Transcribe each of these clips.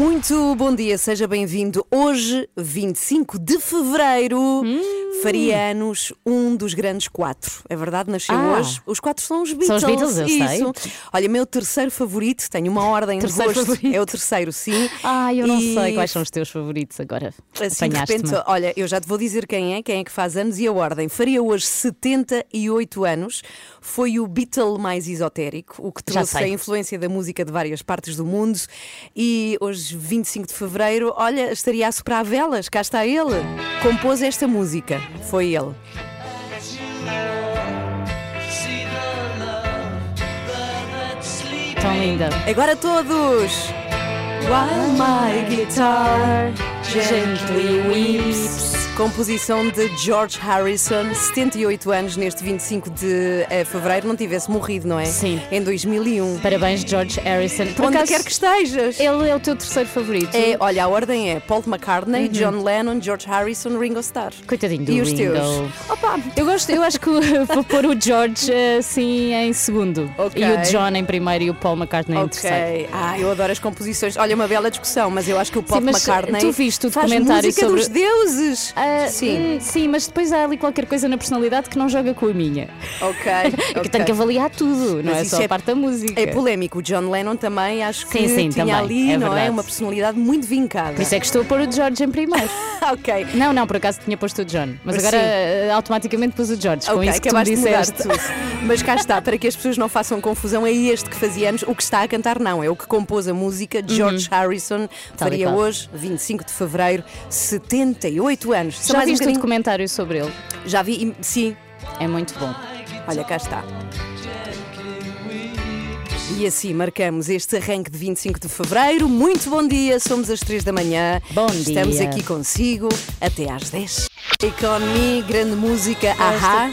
Muito bom dia, seja bem-vindo. Hoje, 25 de fevereiro, faria anos um dos grandes quatro. É verdade, nasceu Ah. hoje. Os quatro são os Beatles. São os Beatles, eu sei. Isso. Olha, meu terceiro favorito, tenho uma ordem de Terceiro gosto. favorito. É o terceiro, sim. Ah, eu não E sei quais são os teus favoritos agora. Assim, de repente, olha, eu já te vou dizer quem é, quem é que faz anos e a ordem. Faria hoje 78 anos. Foi o Beatle mais esotérico, o que trouxe a sei. influência da música de várias partes do mundo. E hoje, 25 de fevereiro, olha, estaria a soprar velas. Cá está ele. Compôs esta música. Foi ele. Tão linda. Agora todos! While my guitar gently weeps. Composição de George Harrison, 78 anos neste 25 de eh, fevereiro. Não tivesse morrido, não é? Sim. Em 2001. Parabéns, George Harrison. Por Onde acaso, quer que estejas. Ele é o teu terceiro favorito. É, olha, a ordem é Paul McCartney, Uhum. John Lennon, George Harrison, Ringo Starr. Coitadinho do E os Ringo. teus? Opa, Eu gosto, eu acho que vou pôr o George assim em segundo. Ok. E o John em primeiro e o Paul McCartney em terceiro. Ok. Ah, eu adoro as composições. Olha, uma bela discussão, mas eu acho que o Paul Sim, mas McCartney tu viste o faz documentário música sobre- dos deuses. Ah, Sim. hum, sim, mas depois há ali qualquer coisa na personalidade que não joga com a minha. Ok. É que tenho que avaliar tudo, não Mas é só é- a parte da música. É polémico. O John Lennon também acho que Sim, sim, tinha também, ali, é não é? Uma personalidade muito vincada. Por isso é que estou a pôr o George em primeiro. ok. Não, não, por acaso tinha posto o John. Mas agora sim. eh, automaticamente pus o George. Com Ok, isso que tu me disseste. Mas cá está, para que as pessoas não façam confusão, é este que fazia anos. O que está a cantar, não, é o que compôs a música. George Harrison Uhum. E faria hoje, 25 de fevereiro, 78 anos. Só Já um viste bocadinho- documentário sobre ele? Já vi, sim. É muito bom. Olha, cá está. E assim marcamos este arranque de 25 de fevereiro. Muito bom dia, somos às 3 da manhã. Bom Estamos dia. aqui consigo até às 10. Economy, grande música, ahá.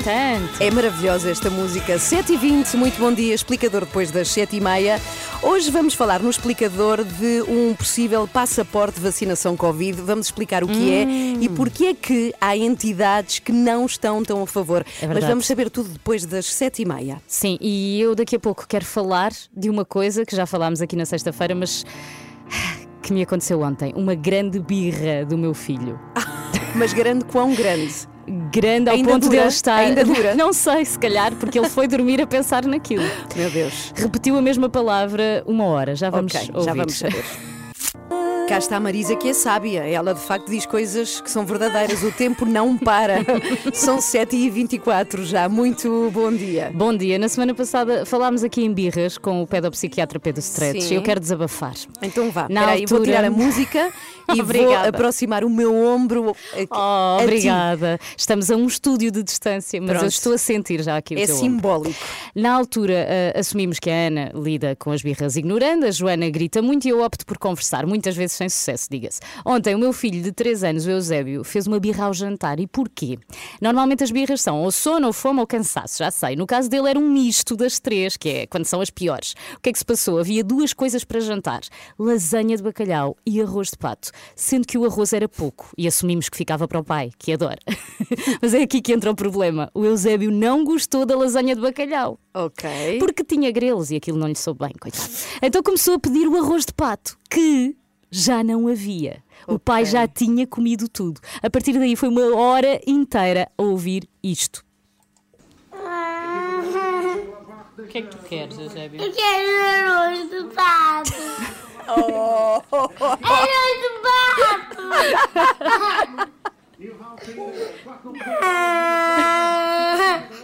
É maravilhosa esta música. 7h20, muito bom dia, explicador depois das 7h30. Hoje vamos falar no explicador de um possível passaporte de vacinação Covid. Vamos explicar o que é Hum. e porque é que há entidades que não estão tão a favor. Mas verdade. vamos saber tudo depois das 7h30. Sim, e eu daqui a pouco quero falar de uma coisa que já falámos aqui na sexta-feira, mas que me aconteceu ontem. Uma grande birra do meu filho. Mas grande quão grande? Grande ao Ainda ponto de dura? ele estar. Ainda dura? Não sei, se calhar, porque ele foi dormir a pensar naquilo. Meu Deus. Repetiu a mesma palavra uma hora. Já vamos ok, ouvir. já vamos saber. Cá está a Marisa, que é sábia. Ela de facto diz coisas que são verdadeiras. O tempo não para. São 7h24 já. Muito bom dia. Bom dia. Na semana passada falámos aqui em birras com o pedopsiquiatra Pedro Stretch. Sim. Eu quero desabafar. Então vá, Na espera aí, vou altura- tirar a música e vou aproximar o meu ombro. a- Oh, a obrigada. Estamos a um estúdio de distância, mas Pronto. eu estou a sentir já aqui o É teu ombro. simbólico. Na altura, ah, assumimos que a Ana lida com as birras ignorando, a Joana grita muito e eu opto por conversar, muitas vezes sem sucesso, diga-se. Ontem, o meu filho de 3 anos, o Eusébio, fez uma birra ao jantar. E porquê? Normalmente as birras são ou sono, ou fome, ou cansaço, já sei. No caso dele, era um misto das três, que é quando são as piores. O que é que se passou? Havia duas coisas para jantar: lasanha de bacalhau e arroz de pato, sendo que o arroz era pouco e assumimos que ficava para o pai, que adora. Mas é aqui que entra o problema. O Eusébio não gostou da lasanha de bacalhau. Ok. Porque tinha grelos e aquilo não lhe soube bem, coitado. Então começou a pedir o arroz de pato, que já não havia. O pai já tinha comido tudo. A partir daí foi uma hora inteira a ouvir isto. O que é que tu queres, Eusébio? Eu quero arroz de pato. Arroz de pato.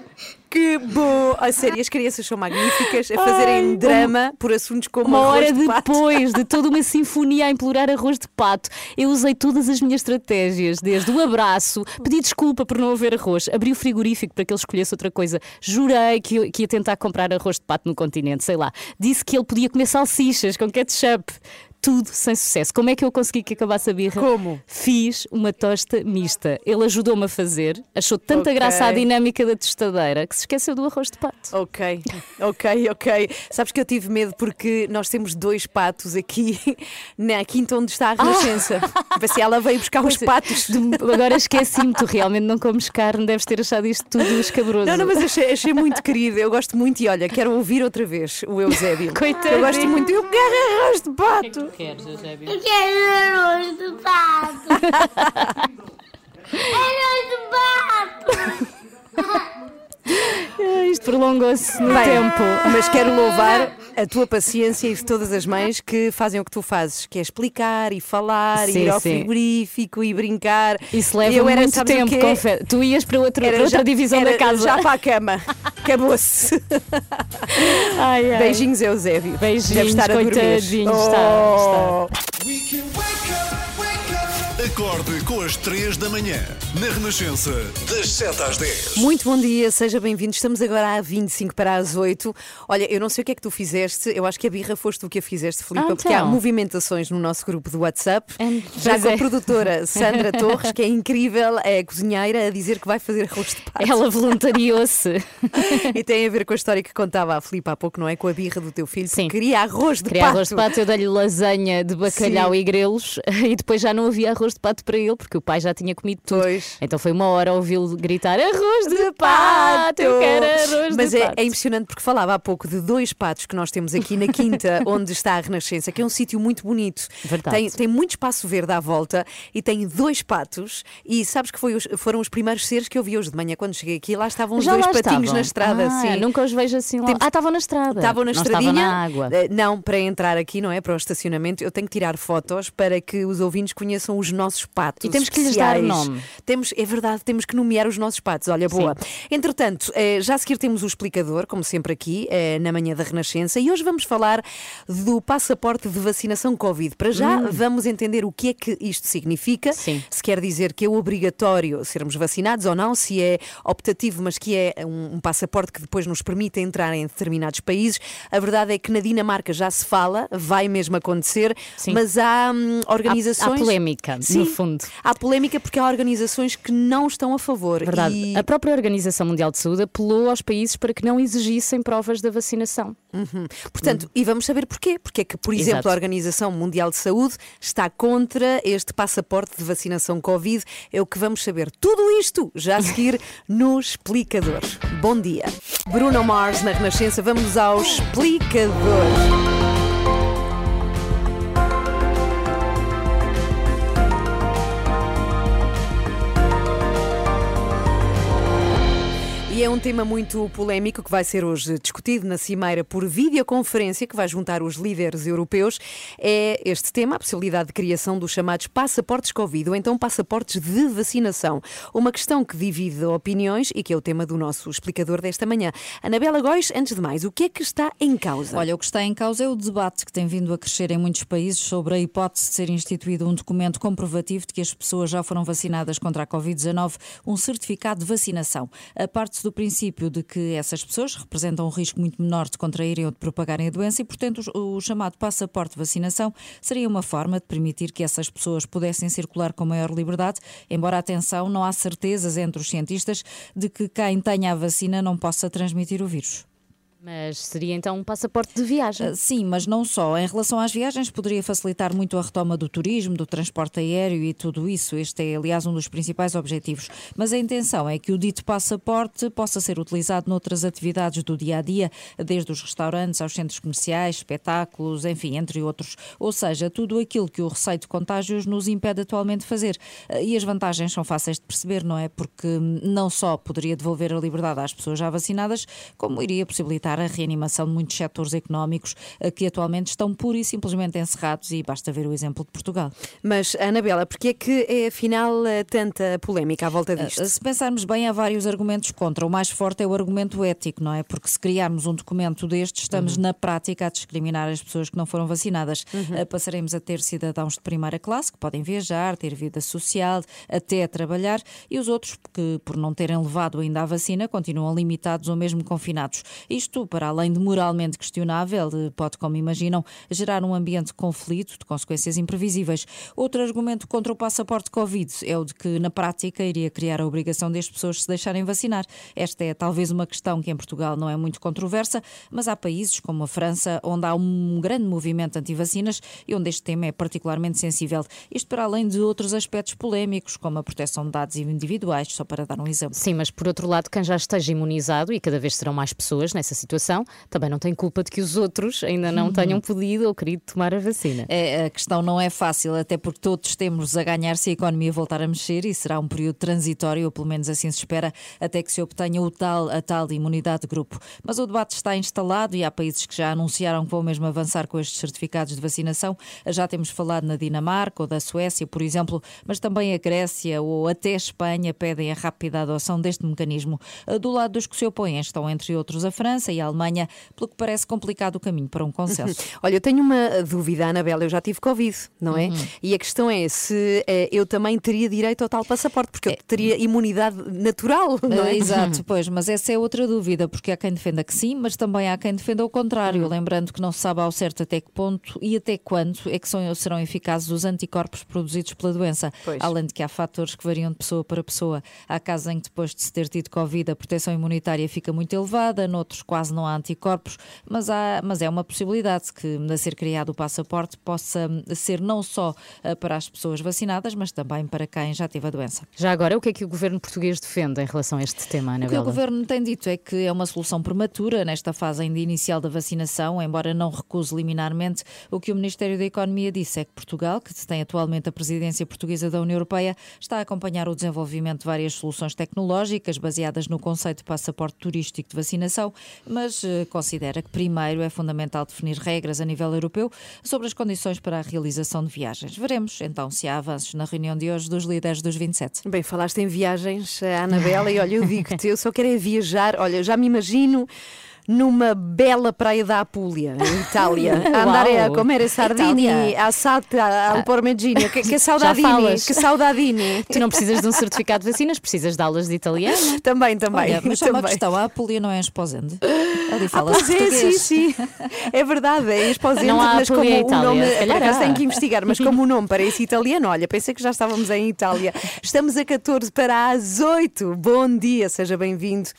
Que bom! A sério, as crianças são magníficas a fazerem Ai, drama por assuntos como Uma arroz hora de pato. depois de toda uma sinfonia a implorar arroz de pato, eu usei todas as minhas estratégias, desde o abraço, pedi desculpa por não haver arroz, abri o frigorífico para que ele escolhesse outra coisa, jurei que, que ia tentar comprar arroz de pato no continente, sei lá, disse que ele podia comer salsichas com ketchup. Tudo sem sucesso. Como é que eu consegui que acabasse a birra? Como? Fiz uma tosta mista. Ele ajudou-me a fazer, achou tanta Ok. graça à dinâmica da tostadeira que se esqueceu do arroz de pato. Ok, ok, ok. Sabes que eu tive medo porque nós temos dois patos aqui na quinta onde está a Renascença. Para se ela veio buscar os Pois é. patos. Agora esqueci-me, tu realmente não comes carne, deves ter achado isto tudo escabroso. Não, não, mas achei, achei muito querido. Eu gosto muito e olha, quero ouvir outra vez o Eusébio. Coitadinho. Eu gosto muito. Eu quero arroz de pato. Queres, Eusébio? Eu quero arroz de pato. arroz de pato. Isto prolongou-se no Bem, tempo. Mas quero louvar a tua paciência e de todas as mães que fazem o que tu fazes, que é explicar e falar, Sim, ir ao sim. frigorífico e brincar. Isso leva Eu era, muito tempo, confere. Tu ias para outra, Era para outra já- divisão era da casa. Já para a cama. Acabou-se. Ai, ai. Beijinhos, Eusébio. Beijinhos, Deve estar a dormir. coitadinho, Oh. Acorde com as 3 da manhã, na Renascença, das 7 às 10. Muito bom dia, seja bem-vindo. Estamos agora a 25 para as 8. Olha, eu não sei o que é que tu fizeste, eu acho que a birra foste tu que a fizeste, Filipe, Ah, porque há então. movimentações no nosso grupo do WhatsApp. Hum, Já pois com a é. produtora Sandra Torres, que é incrível, é cozinheira, a dizer que vai fazer arroz de pato. Ela voluntariou-se. E tem a ver com a história que contava a Filipe há pouco, não é? Com a birra do teu filho, Sim. que queria arroz de Queria pato. arroz de pato, eu dei-lhe lasanha de bacalhau Sim. e grelos e depois já não havia arroz de pato para ele porque o pai já tinha comido tudo. Pois. Então foi uma hora ouvi-lo gritar arroz de pato, eu quero arroz Mas de é, pato. é impressionante porque falava há pouco de dois patos que nós temos aqui na Quinta, onde está a Renascença, que é um sítio muito bonito. Verdade. Tem, tem muito espaço verde à volta e tem dois patos. E sabes que foi os- foram os primeiros seres que eu vi hoje de manhã quando cheguei aqui. Lá estavam os Já dois patinhos estavam? na estrada. Ah, sim. Nunca os vejo assim lá. Temos- Ah, estavam na estrada. Estavam na não estradinha. Estavam na água. Eh, Não, para entrar aqui, não é? Para o estacionamento, eu tenho que tirar fotos para que os ouvintes conheçam os nossos patos. E temos que lhes dar especiais. nome. Temos, é verdade, temos que nomear os nossos patos. Olha, boa. Entretanto, eh, já a seguir temos o explicador, como sempre aqui, eh, na manhã da Renascença, e hoje vamos falar do passaporte de vacinação Covid. Para já, vamos entender o que é que isto significa. Hum. Sim. Se quer dizer que é obrigatório sermos vacinados ou não, se é optativo, mas que é um, um passaporte que depois nos permite entrar em determinados países. A verdade é que na Dinamarca já se fala, vai mesmo acontecer, Sim. mas há hum, organizações. Há polémica, no Sim, fundo. Há polémica porque há organizações que não estão a favor. Verdade. E- A própria Organização Mundial de Saúde apelou aos países para que não exigissem provas da vacinação. Portanto, e vamos saber porquê. Porque é que, por exemplo, Exato. a Organização Mundial de Saúde está contra este passaporte de vacinação Covid. É o que vamos saber. Tudo isto já a seguir no Explicador. Bom dia. Bruno Mars na Renascença. Vamos ao Explicador. É um tema muito polémico que vai ser hoje discutido na Cimeira por videoconferência, que vai juntar os líderes europeus. É este tema, a possibilidade de criação dos chamados passaportes Covid, ou então passaportes de vacinação. Uma questão que divide opiniões e que é o tema do nosso explicador desta manhã. Anabela Góis, antes de mais, o que é que está em causa? Olha, o que está em causa é o debate que tem vindo a crescer em muitos países sobre a hipótese de ser instituído um documento comprovativo de que as pessoas já foram vacinadas contra a Covid-19, um certificado de vacinação. A parte do princípio de que essas pessoas representam um risco muito menor de contraírem ou de propagarem a doença e, portanto, o chamado passaporte de vacinação seria uma forma de permitir que essas pessoas pudessem circular com maior liberdade, embora, atenção, não há certezas entre os cientistas de que quem tenha a vacina não possa transmitir o vírus. Mas seria então um passaporte de viagem. Uh, Sim, mas não só. Em relação às viagens, poderia facilitar muito a retoma do turismo, do transporte aéreo e tudo isso. Este é, aliás, um dos principais objetivos. Mas a intenção é que o dito passaporte possa ser utilizado noutras atividades do dia a dia, desde os restaurantes aos centros comerciais, espetáculos, enfim, entre outros. Ou seja, tudo aquilo que o receio de contágios nos impede atualmente de fazer. Uh, E as vantagens são fáceis de perceber, não é? Porque hum, não só poderia devolver a liberdade às pessoas já vacinadas, como iria possibilitar facilitar a reanimação de muitos setores económicos eh, que atualmente estão pura e simplesmente encerrados e basta ver o exemplo de Portugal. Mas, Anabela, porque é que é afinal eh, tanta polémica à volta disto? Uh, Se pensarmos bem, há vários argumentos contra. O mais forte é o argumento ético, não é? Porque se criarmos um documento deste, estamos na prática a discriminar as pessoas que não foram vacinadas. Uh, Passaremos a ter cidadãos de primeira classe que podem viajar, ter vida social, até trabalhar, e os outros que, por não terem levado ainda a vacina, continuam limitados ou mesmo confinados. Isto, para além de moralmente questionável, eh, pode, como imaginam, gerar um ambiente de conflito de consequências imprevisíveis. Outro argumento contra o passaporte Covid é o de que, na prática, iria criar a obrigação das pessoas se deixarem vacinar. Esta é talvez uma questão que em Portugal não é muito controversa, mas há países como a França, onde há um grande movimento anti-vacinas e onde este tema é particularmente sensível. Isto para além de outros aspectos polémicos, como a proteção de dados individuais, só para dar um exemplo. Sim, mas por outro lado, quem já esteja imunizado, e cada vez serão mais pessoas nessa situação, também não tem culpa de que os outros ainda não tenham podido ou querido tomar a vacina. É, a questão não é fácil, até porque todos temos a ganhar se a economia voltar a mexer e será um período transitório, ou pelo menos assim se espera, até que se obtenha o tal, a tal imunidade de grupo. Mas o debate está instalado e há países que já anunciaram que vão mesmo avançar com estes certificados de vacinação. Já temos falado na Dinamarca ou da Suécia, por exemplo, mas também a Grécia ou até a Espanha pedem a rápida adoção deste mecanismo. Do lado dos que se opõem estão, entre outros, a França e a Alemanha, pelo que parece complicado o caminho para um consenso. Olha, eu tenho uma dúvida, Anabela. Eu já tive Covid, não é? E a questão é se eh, eu também teria direito ao tal passaporte, porque eu teria imunidade natural, não é? Exato, pois, mas essa é outra dúvida, porque há quem defenda que sim, mas também há quem defenda o contrário, lembrando que não se sabe ao certo até que ponto e até quando é que são, serão eficazes os anticorpos produzidos pela doença. Pois. Além de que há fatores que variam de pessoa para pessoa. Há casos em que depois de se ter tido Covid a proteção imunitária fica muito elevada, noutros quase não há anticorpos, mas, há, mas é uma possibilidade que a ser criado o passaporte possa ser não só eh, para as pessoas vacinadas, mas também para quem já teve a doença. Já agora, o que é que o governo português defende em relação a este tema, O que o governo tem dito é que é uma solução prematura nesta fase ainda inicial da vacinação, embora não recuse liminarmente. O que o Ministério da Economia disse é que Portugal, que tem atualmente a presidência portuguesa da União Europeia, está a acompanhar o desenvolvimento de várias soluções tecnológicas baseadas no conceito de passaporte turístico de vacinação, mas eh, considera que primeiro é fundamental definir regras a nível europeu sobre as condições para a realização de viagens. Veremos então se há avanços na reunião de hoje dos líderes dos 27. Bem, falaste em viagens, a Anabela, e olha, eu digo-te, eu só quero é viajar. Olha, já me imagino numa bela praia da Apulia, em Itália. A andar a Uau. comer sardini, Itália. assata al parmigiano. Que, que saudadini, que saudadini. Tu não precisas de um certificado de vacinas, precisas de aulas de italiano. Também, também. Olha, mas só uma também. questão, a Apulia não é Esposende? Ali Ah, pois é, sim, sim. É verdade, é exposente, Não há mas como Apulia o Itália, nome. Por acaso tenho que investigar, mas como o nome parece italiano, olha, pensei que já estávamos em Itália. Estamos a 14 para as 8. Bom dia, seja bem-vindo.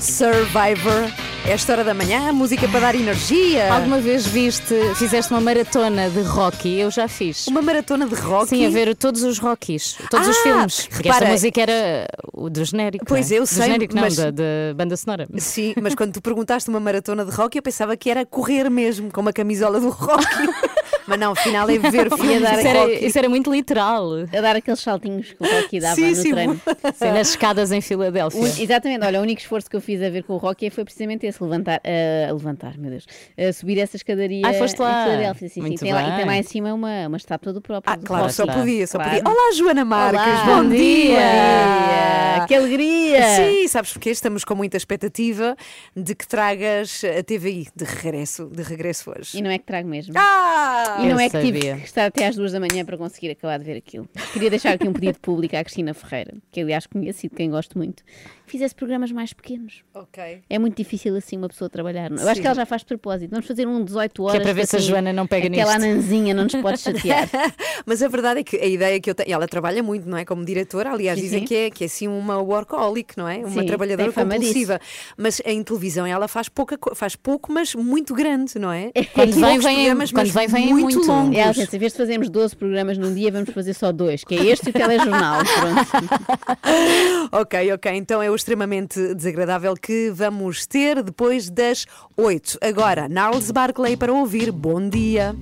Survivor, é a história da manhã, música para dar energia. Alguma vez viste, fizeste uma maratona de Rocky? Eu já fiz. Uma maratona de rock. Sim, a ver todos os Rockies, todos os Ah, filmes. Porque repara- esta música era o do genérico. Pois, não é? eu do sei, genérico, não, mas- da, da banda sonora. Sim, mas quando tu perguntaste uma maratona de rock, eu pensava que era correr mesmo, com uma camisola do rock. mas não, afinal é ver filmes dar de Isso era, isso era muito literal. A dar aqueles saltinhos que o Rocky dava Sim, no sim. treino. Sim, nas escadas em Filadélfia. O- exatamente, olha, o único esforço que eu fiz a ver com o Rocky foi precisamente esse, levantar, ah, levantar, meu Deus, a subir essa escadaria Ai, foste lá. em Filadélfia. Sim, sim. Tem lá, e tem lá em cima uma, uma estátua do próprio. Ah, claro, Rock só podia, só Claro. podia. Olá, Joana Marques, Olá, bom, dia. dia! Que alegria! Sim, sabes porque estamos com muita expectativa de que tragas a TVI de regresso, de regresso hoje. E não é que trago mesmo. Ah! E não Eu é que tive sabia. que estar até às duas da manhã para conseguir acabar de ver aquilo. Queria deixar aqui um pedido público à Cristina Ferreira, que aliás conheço e de quem gosto muito, que fizesse programas mais pequenos. Ok. É muito difícil assim uma pessoa trabalhar. Eu acho Sim. que ela já faz de propósito. Vamos fazer um 18 horas. para ver se a assim, Joana não pega Aquela nisto. anãzinha não nos pode chatear. Mas a verdade é que a ideia que eu tenho, ela trabalha muito, não é? Como diretora, aliás, Sim, dizem que é, que é assim uma workaholic, não é? Uma Sim, trabalhadora compulsiva. Mas em televisão ela faz, pouca, faz pouco, mas muito grande, não é? Quando vem, vem, quando mas vem, vem em muito muito, longos. É, ela disse, em vez de fazermos 12 programas num dia, vamos fazer só dois, que é este e o telejornal. Pronto. Ok, ok. Então é o extremamente desagradável que vamos ter depois das 8. Agora, Narles Barclay para ouvir Bom Dia.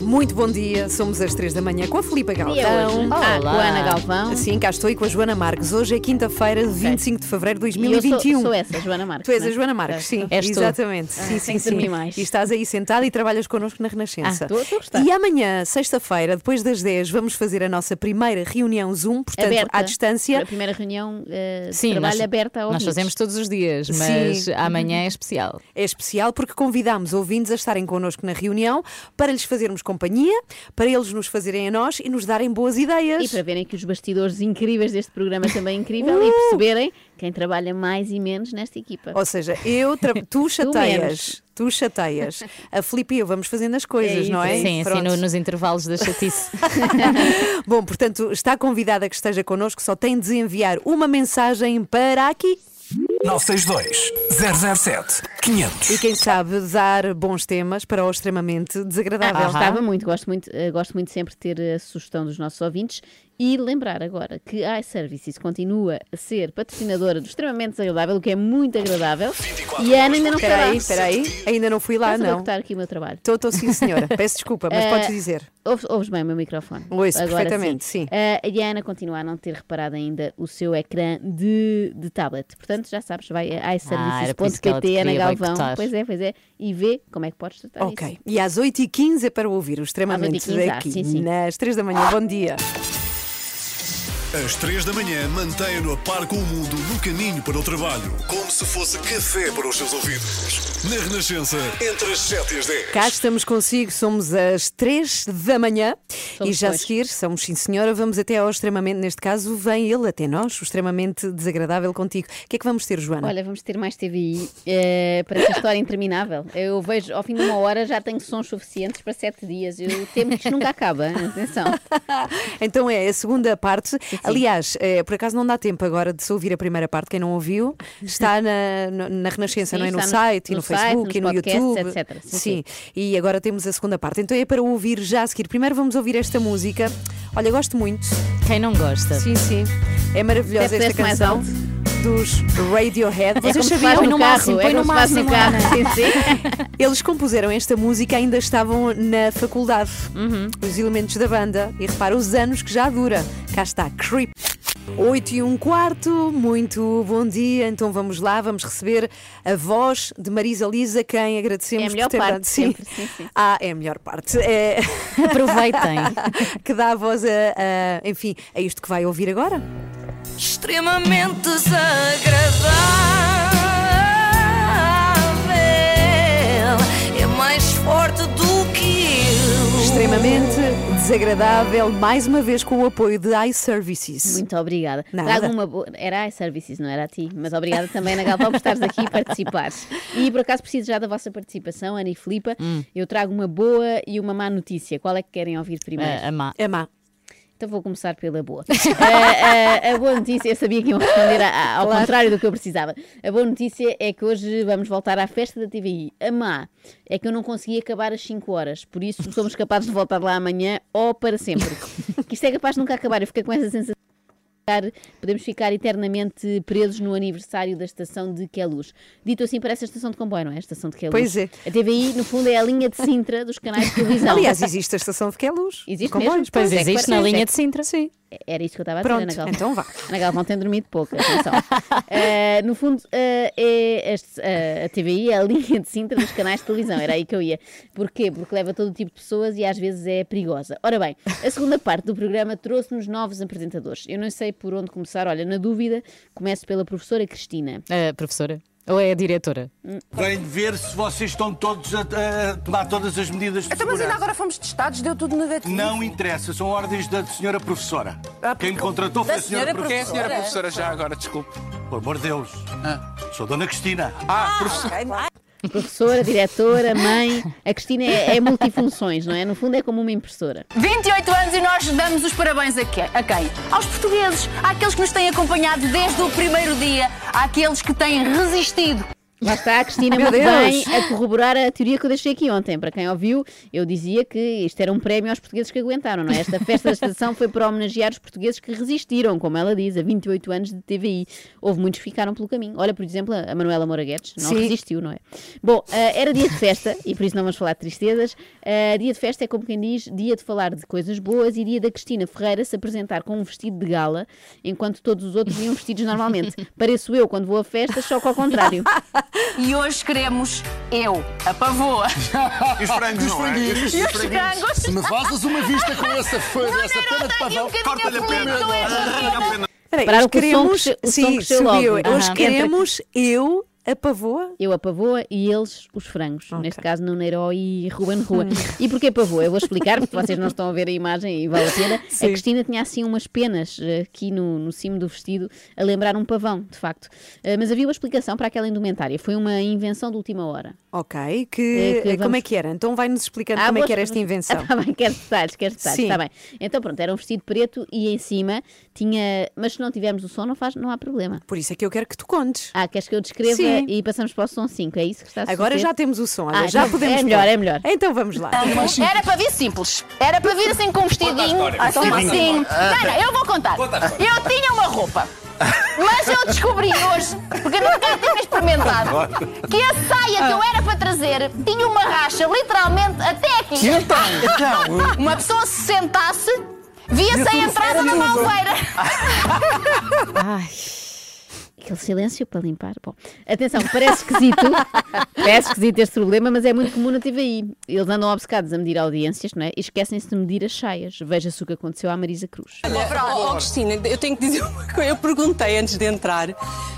Muito bom dia. Somos às 3 da manhã com a Filipa é Galvão. hoje? Ah, Olá. com a Ana Galvão. Sim, cá estou e com a Joana Marques. Hoje é quinta-feira, 25 de fevereiro de E eu 2021. sou, sou essa, Joana Marques. Tu és não a é? Joana Marques, sim, És tu. exatamente. sim, tem sim, que dormir sim. mais. E estás aí sentada e trabalhas connosco na Renascença. Ah, estou- estou a gostar. E amanhã, sexta-feira, depois das 10, vamos fazer a nossa primeira reunião Zoom, portanto, Aberta. à distância. A primeira reunião eh, de Sim, trabalho nós, aberta ao nós fazemos todos os dias, mas Sim. amanhã é especial. É especial porque convidamos ouvintes a estarem connosco na reunião para lhes fazermos companhia, para eles nos fazerem a nós e nos darem boas ideias. E para verem que os bastidores incríveis deste programa também é incrível Uh! e perceberem quem trabalha mais e menos nesta equipa. Ou seja, eu tra... tu chateias, tu chateias. A Filipe e eu vamos fazendo as coisas, isso, não é? Sim, assim Pronto. no- nos intervalos da chatice. Bom, portanto, está convidada que esteja connosco, só tem de enviar uma mensagem para aqui. 962 007 500. E quem sabe dar bons temas para o extremamente desagradável. Ah, Gostava muito, gosto muito, eh, gosto muito sempre de ter a sugestão dos nossos ouvintes e lembrar agora que a iServices continua a ser patrocinadora do extremamente desagradável, o que é muito agradável. E a Ana ainda não foi Espera lá. aí, espera aí. Ainda não fui lá, Estás a não. boicotar aqui o meu trabalho. Estou, estou sim, senhora. Peço desculpa, mas Eh, podes dizer. Ouves, ouves bem o meu microfone? Ouço Agora perfeitamente, sim. Eh, e a Ana continua a não ter reparado ainda o seu ecrã de, de tablet. Portanto, já sabes, vai a Ah, iServices.pt, Ana queria Galvão. Pois é, pois é. E vê como é que podes tratar Ok. isso. E às 8h15 é para ouvir o extremamente 8h15, ah, aqui, sim, sim. nas 3 da manhã. Bom dia. Às 3 da manhã, mantenha-no a par com o mundo no caminho para o trabalho. Como se fosse café para os seus ouvidos. Na Renascença, entre as 7 e as 10. Cá estamos consigo, somos às 3 da manhã Somos e já a dois. seguir, somos sim senhora, vamos até ao extremamente, neste caso vem ele até nós, o extremamente desagradável contigo. O que é que vamos ter, Joana? Olha, vamos ter mais TVI eh, para esta história interminável. Eu vejo, ao fim de uma hora, já tenho sons suficientes para sete dias. Eu temo que isto nunca acaba. Atenção. Então é a segunda parte. Aliás, eh, por acaso não dá tempo agora de se ouvir a primeira parte. Quem não ouviu está na, na, na Renascença, Sim, não é? No no- site e no site, Facebook e no podcasts, YouTube. etc. Sim, Sim, e agora temos a segunda parte. Então é para ouvir já a seguir. Primeiro vamos ouvir esta música. Olha, gosto muito. Quem não gosta? Sim, sim. É maravilhosa esta canção. Dos Radiohead. É Vocês se sabiam? no no carro, máximo, é no faz no máximo, carro. Ana. Sim, sim. Eles compuseram esta música ainda estavam na faculdade. Uhum. Os elementos da banda. E repara os anos que já dura. Cá está, Creep. 8 e um quarto, muito bom dia. Então vamos lá, vamos receber a voz de Marisa Lisa, quem agradecemos É a melhor por ter parte dado. Sim. sempre, sim, sim. Ah, é a melhor parte. É... Aproveitem. que dá a voz a, a- enfim, a isto que vai ouvir agora. Extremamente desagradável. É mais forte do que eu. Extremamente desagradável, mais uma vez com o apoio de iServices. Muito obrigada. Nada. Trago uma boa. Era a iServices, não era a ti. Mas obrigada também, Ana Galvão, por estares aqui e participares. E por acaso preciso já da vossa participação, Ana e Filipa. Hum. Eu trago uma boa e uma má notícia. Qual é que querem ouvir primeiro? Ah, a má. É má. Então vou começar pela boa. a, a- a boa notícia, eu sabia que iam responder a- a- ao contrário do que eu precisava. A boa notícia é que hoje vamos voltar à festa da TVI. A má é que eu não consegui acabar às 5 horas, por isso somos capazes de voltar lá amanhã ou para sempre. que isto é capaz de nunca acabar. Eu fiquei com essa sensação. Podemos ficar eternamente presos no aniversário da estação de Queluz. Dito assim, parece a estação de comboio, não é? A estação de Queluz. Pois é. A TVI, no fundo, é a linha de Sintra dos canais de televisão. Aliás, existe a estação de Queluz. Existe Comboios, mesmo? Pois é que existe na parece- linha de Sintra. Sim. Era isso que eu estava a dizer, Pronto, Ana Galvão. então vá. Ana Galvão tem dormido pouco, atenção. Eh, no fundo, eh, é este- eh, a TVI é a linha de Sintra dos canais de televisão, era aí que eu ia. Porquê? Porque leva todo tipo de pessoas e às vezes é perigosa. Ora bem, a segunda parte do programa trouxe-nos novos apresentadores. Eu não sei por onde começar, olha, na dúvida, começo pela professora Cristina. A professora? Ou é a diretora? Vem ver se vocês estão todos a, a tomar todas as medidas de Então, mas ainda segurança. agora fomos testados, deu tudo negativo. Não interessa, são ordens da senhora professora. Quem lhe contratou foi a senhora, senhora professora. Quem é a senhora professora já agora, desculpe? Por amor de Deus. Sou Dona Cristina. Ah, professora. Professora, diretora, mãe. A Cristina é, é multifunções, não é? No fundo é como uma impressora. 28 anos e nós damos os parabéns a, que- a quem? Aos portugueses, àqueles que nos têm acompanhado desde o primeiro dia, àqueles que têm resistido Lá está a Cristina muito bem a corroborar a teoria que eu deixei aqui ontem. Para quem ouviu, eu dizia que isto era um prémio aos portugueses que aguentaram, não é? Esta festa da estação foi para homenagear os portugueses que resistiram, como ela diz, a 28 anos de TVI. Houve muitos que ficaram pelo caminho. Olha, por exemplo, a Manuela Moura Guedes, não Sim. resistiu, não é? Bom, ah, era dia de festa, e por isso não vamos falar de tristezas. Ah, dia de festa é como quem diz, dia de falar de coisas boas e dia da Cristina Ferreira se apresentar com um vestido de gala, enquanto todos os outros iam vestidos normalmente. Pareço eu quando vou a festa, só que ao contrário. E hoje queremos eu, a pavoa. E os frangos, não é? E os frangos. Se me fazes uma vista com essa folha, essa pena de pavão, Corta-lhe a pena. Peraí, Pararam hoje que o som queremos. Sim, subiu. Hoje queremos eu, a pavoa. Eu a pavoa e eles os frangos. Neste caso, Herói e Ruben Rua. E porquê pavoa? Eu vou explicar, porque vocês não estão a ver a imagem e vale a pena. Sim. A Cristina tinha assim umas penas eh, aqui no, no cimo do vestido, a lembrar um pavão, de facto. Eh, Mas havia uma explicação para aquela indumentária. Foi uma invenção de última hora. Ok, que, É que como vamos- é que era? Então vai-nos explicando Ah, como é que era esta invenção. Ah, tá bem, quer detalhes, quer detalhes, está bem. Então pronto, era um vestido preto e em cima tinha. Mas se não tivermos o som, não, faz, não há problema. Por isso é que eu quero que tu contes. Ah, queres que eu descreva Sim. E passamos para o som 5? É isso que está a Agora suceder? já temos o som, olha, Ah, já então podemos É melhor, pôr. é melhor. Então vamos lá. Era para vir simples. Era para vir assim com um vestidinho. Assim, assim. Não, não, eu vou contar. Eu tinha uma roupa. Mas eu descobri hoje, porque nunca tinha experimentado, que a saia que eu era para trazer tinha uma racha literalmente até aqui. Então? Então? Uma pessoa se sentasse, via-se a entrada da malveira. Ai. Aquele silêncio para limpar. Bom, atenção, parece esquisito. parece esquisito este problema, mas é muito comum na TVI. Eles andam obcecados a medir audiências, não é? E esquecem-se de medir as saias. Veja-se o que aconteceu à Marisa Cruz. Oh, Cristina, eu tenho que dizer uma coisa. Eu perguntei antes de entrar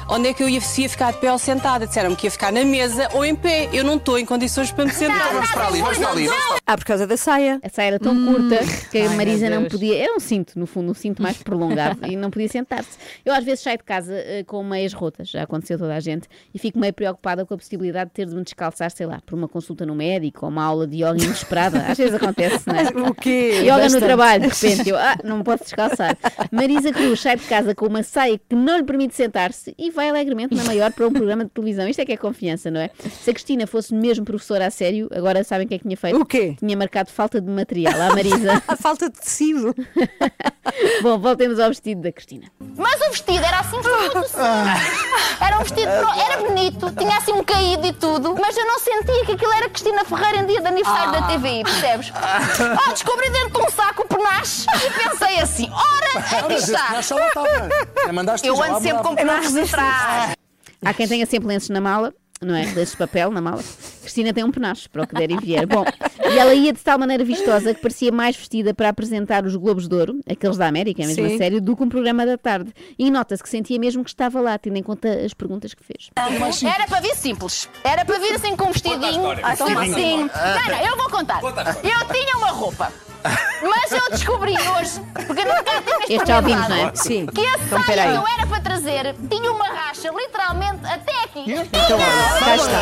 onde é que eu ia, se ia ficar de pé ou sentada. Disseram-me que ia ficar na mesa ou em pé. Eu não estou em condições para me sentar. Então vamos para ali, vamos para ali. vamos para ali. Ah, por causa da saia. A saia era tão curta que a Ai, Marisa não podia. Era um cinto, no fundo, um cinto mais prolongado e não podia sentar-se. Eu às vezes saio de casa eh, com meias rotas, já aconteceu toda a gente, e fico meio preocupada com a possibilidade de ter de me descalçar, sei lá, por uma consulta no médico ou uma aula de yoga inesperada. Às vezes acontece, não é? O quê? Yoga no Bastante. trabalho, de repente, eu, ah, não me posso descalçar. Marisa Cruz sai de casa com uma saia que não lhe permite sentar-se e vai alegremente na maior para um programa de televisão. Isto é que é confiança, não é? Se a Cristina fosse mesmo professora a sério, agora sabem o que é que tinha feito? O quê? Tinha marcado falta de material à Marisa. A falta de tecido. Bom, voltemos ao vestido da Cristina. Mas o vestido era assim todo Era um vestido, era bonito, tinha assim um caído e tudo, mas eu não sentia que aquilo era Cristina Ferreira em dia de aniversário da TVI, percebes? Oh, descobri dentro de um saco o penache e pensei assim, ora, aqui Olha, esse está. mandaste Eu ando sempre com penaches atrás. Há quem tenha sempre lenços na mala, não é? Lenços de papel na mala. Cristina tem um penacho, para o que der e vier. Bom, e ela ia de tal maneira vistosa que parecia mais vestida para apresentar os Globos de Ouro, aqueles da América, é mesmo Sim. a sério, do que um programa da tarde. E nota-se que sentia mesmo que estava lá, tendo em conta as perguntas que fez. Era para vir simples. Era para vir assim com um vestidinho. Assim, assim. Não, não, eu vou contar. Eu tinha uma roupa. Mas eu descobri hoje, porque nunca tinha Este já ouvimos, não é? Sim. que a Então, saia que eu era para trazer tinha uma racha literalmente até aqui. Então, olha, cá está.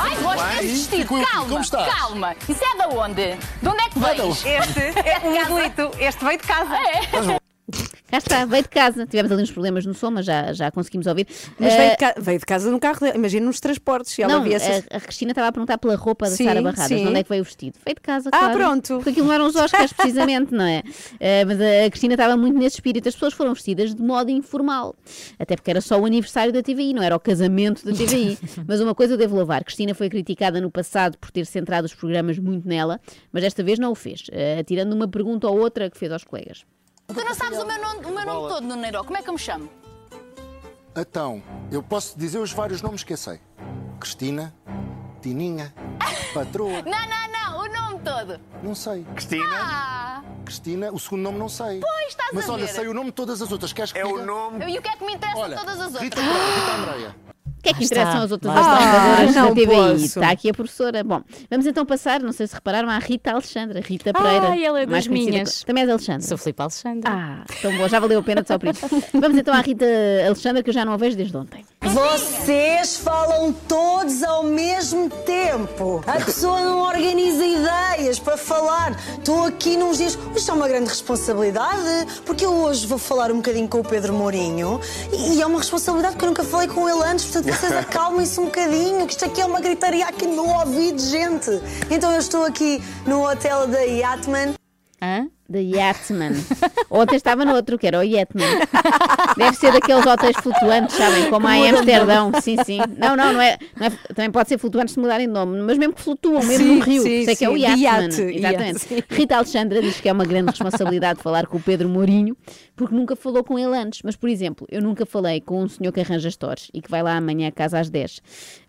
Ai, gosto desse vestido. Calma, como estás? calma. Isso é da onde? De onde é que vens? Este é um modelito. Este veio de casa. Cá está, veio de casa. Tivemos ali uns problemas no som, mas já, já conseguimos ouvir. Mas Eh, veio de, ca- veio de casa no carro, imagina nos transportes. Se ela não, via essas... a, a Cristina estava a perguntar pela roupa da Sim, Sara Barradas, de sim. onde é que veio o vestido? Veio de casa, Ah, claro. pronto. Porque aquilo não eram os Oscars, precisamente, não é? Eh, mas a Cristina estava muito nesse espírito. As pessoas foram vestidas de modo informal. Até porque era só o aniversário da TVI, não era o casamento da TVI. mas uma coisa eu devo louvar: Cristina foi criticada no passado por ter centrado os programas muito nela, mas desta vez não o fez, eh, tirando uma pergunta ou outra que fez aos colegas. Tu não sabes o meu nome, o meu nome todo, Nuno Neiro. Como é que eu me chamo? Então, eu posso dizer os vários nomes que eu sei. Cristina, Tininha, Patroa, Não, não, não. O nome todo. não sei. Cristina, Ah, Cristina, o segundo nome não sei. Pois, estás Mas a olha, ver. sei o nome de todas as outras. Queres que é o diga? nome. e o que é que me interessa Olha, de todas as outras? Rita Pereira, Rita Andreia. O que é que interessam está, as outras Ah, da não TVI? Está aqui a professora. Bom, vamos então passar, não sei se repararam, à Rita Alexandra. Rita Pereira. Ai, ela é mais das minhas. Também é da Alexandra. Sou Filipe Alexandre. Ah, tão bom, já valeu a pena de só por isso. Vamos então à Rita Alexandra, que eu já não a vejo desde ontem. Vocês falam todos ao mesmo tempo. A pessoa não organiza ideias para falar. Estou aqui nos dias. Isto é uma grande responsabilidade, porque eu hoje vou falar um bocadinho com o Pedro Mourinho e, é uma responsabilidade porque eu nunca falei com ele antes, portanto vocês acalmem-se um bocadinho, que isto aqui é uma gritaria aqui no ouvido, gente. Então eu estou aqui no hotel da Yatman. Hã? The Yatman. Ontem estava no outro, que era o Yatman. Deve ser daqueles hotéis flutuantes, sabem? Como Como Amsterdão. Sim, sim. Não, não, não é, não é- Também pode ser flutuantes se mudarem de nome, mas mesmo que flutuam, mesmo Sim, no Rio. sim, sei que é o sim. Yatman. Exatamente. iate. Rita Alexandra diz que é uma grande responsabilidade falar com o Pedro Mourinho, porque nunca falou com ele antes. Mas, por exemplo, eu nunca falei com um senhor que arranja stores e que vai lá amanhã a casa às 10.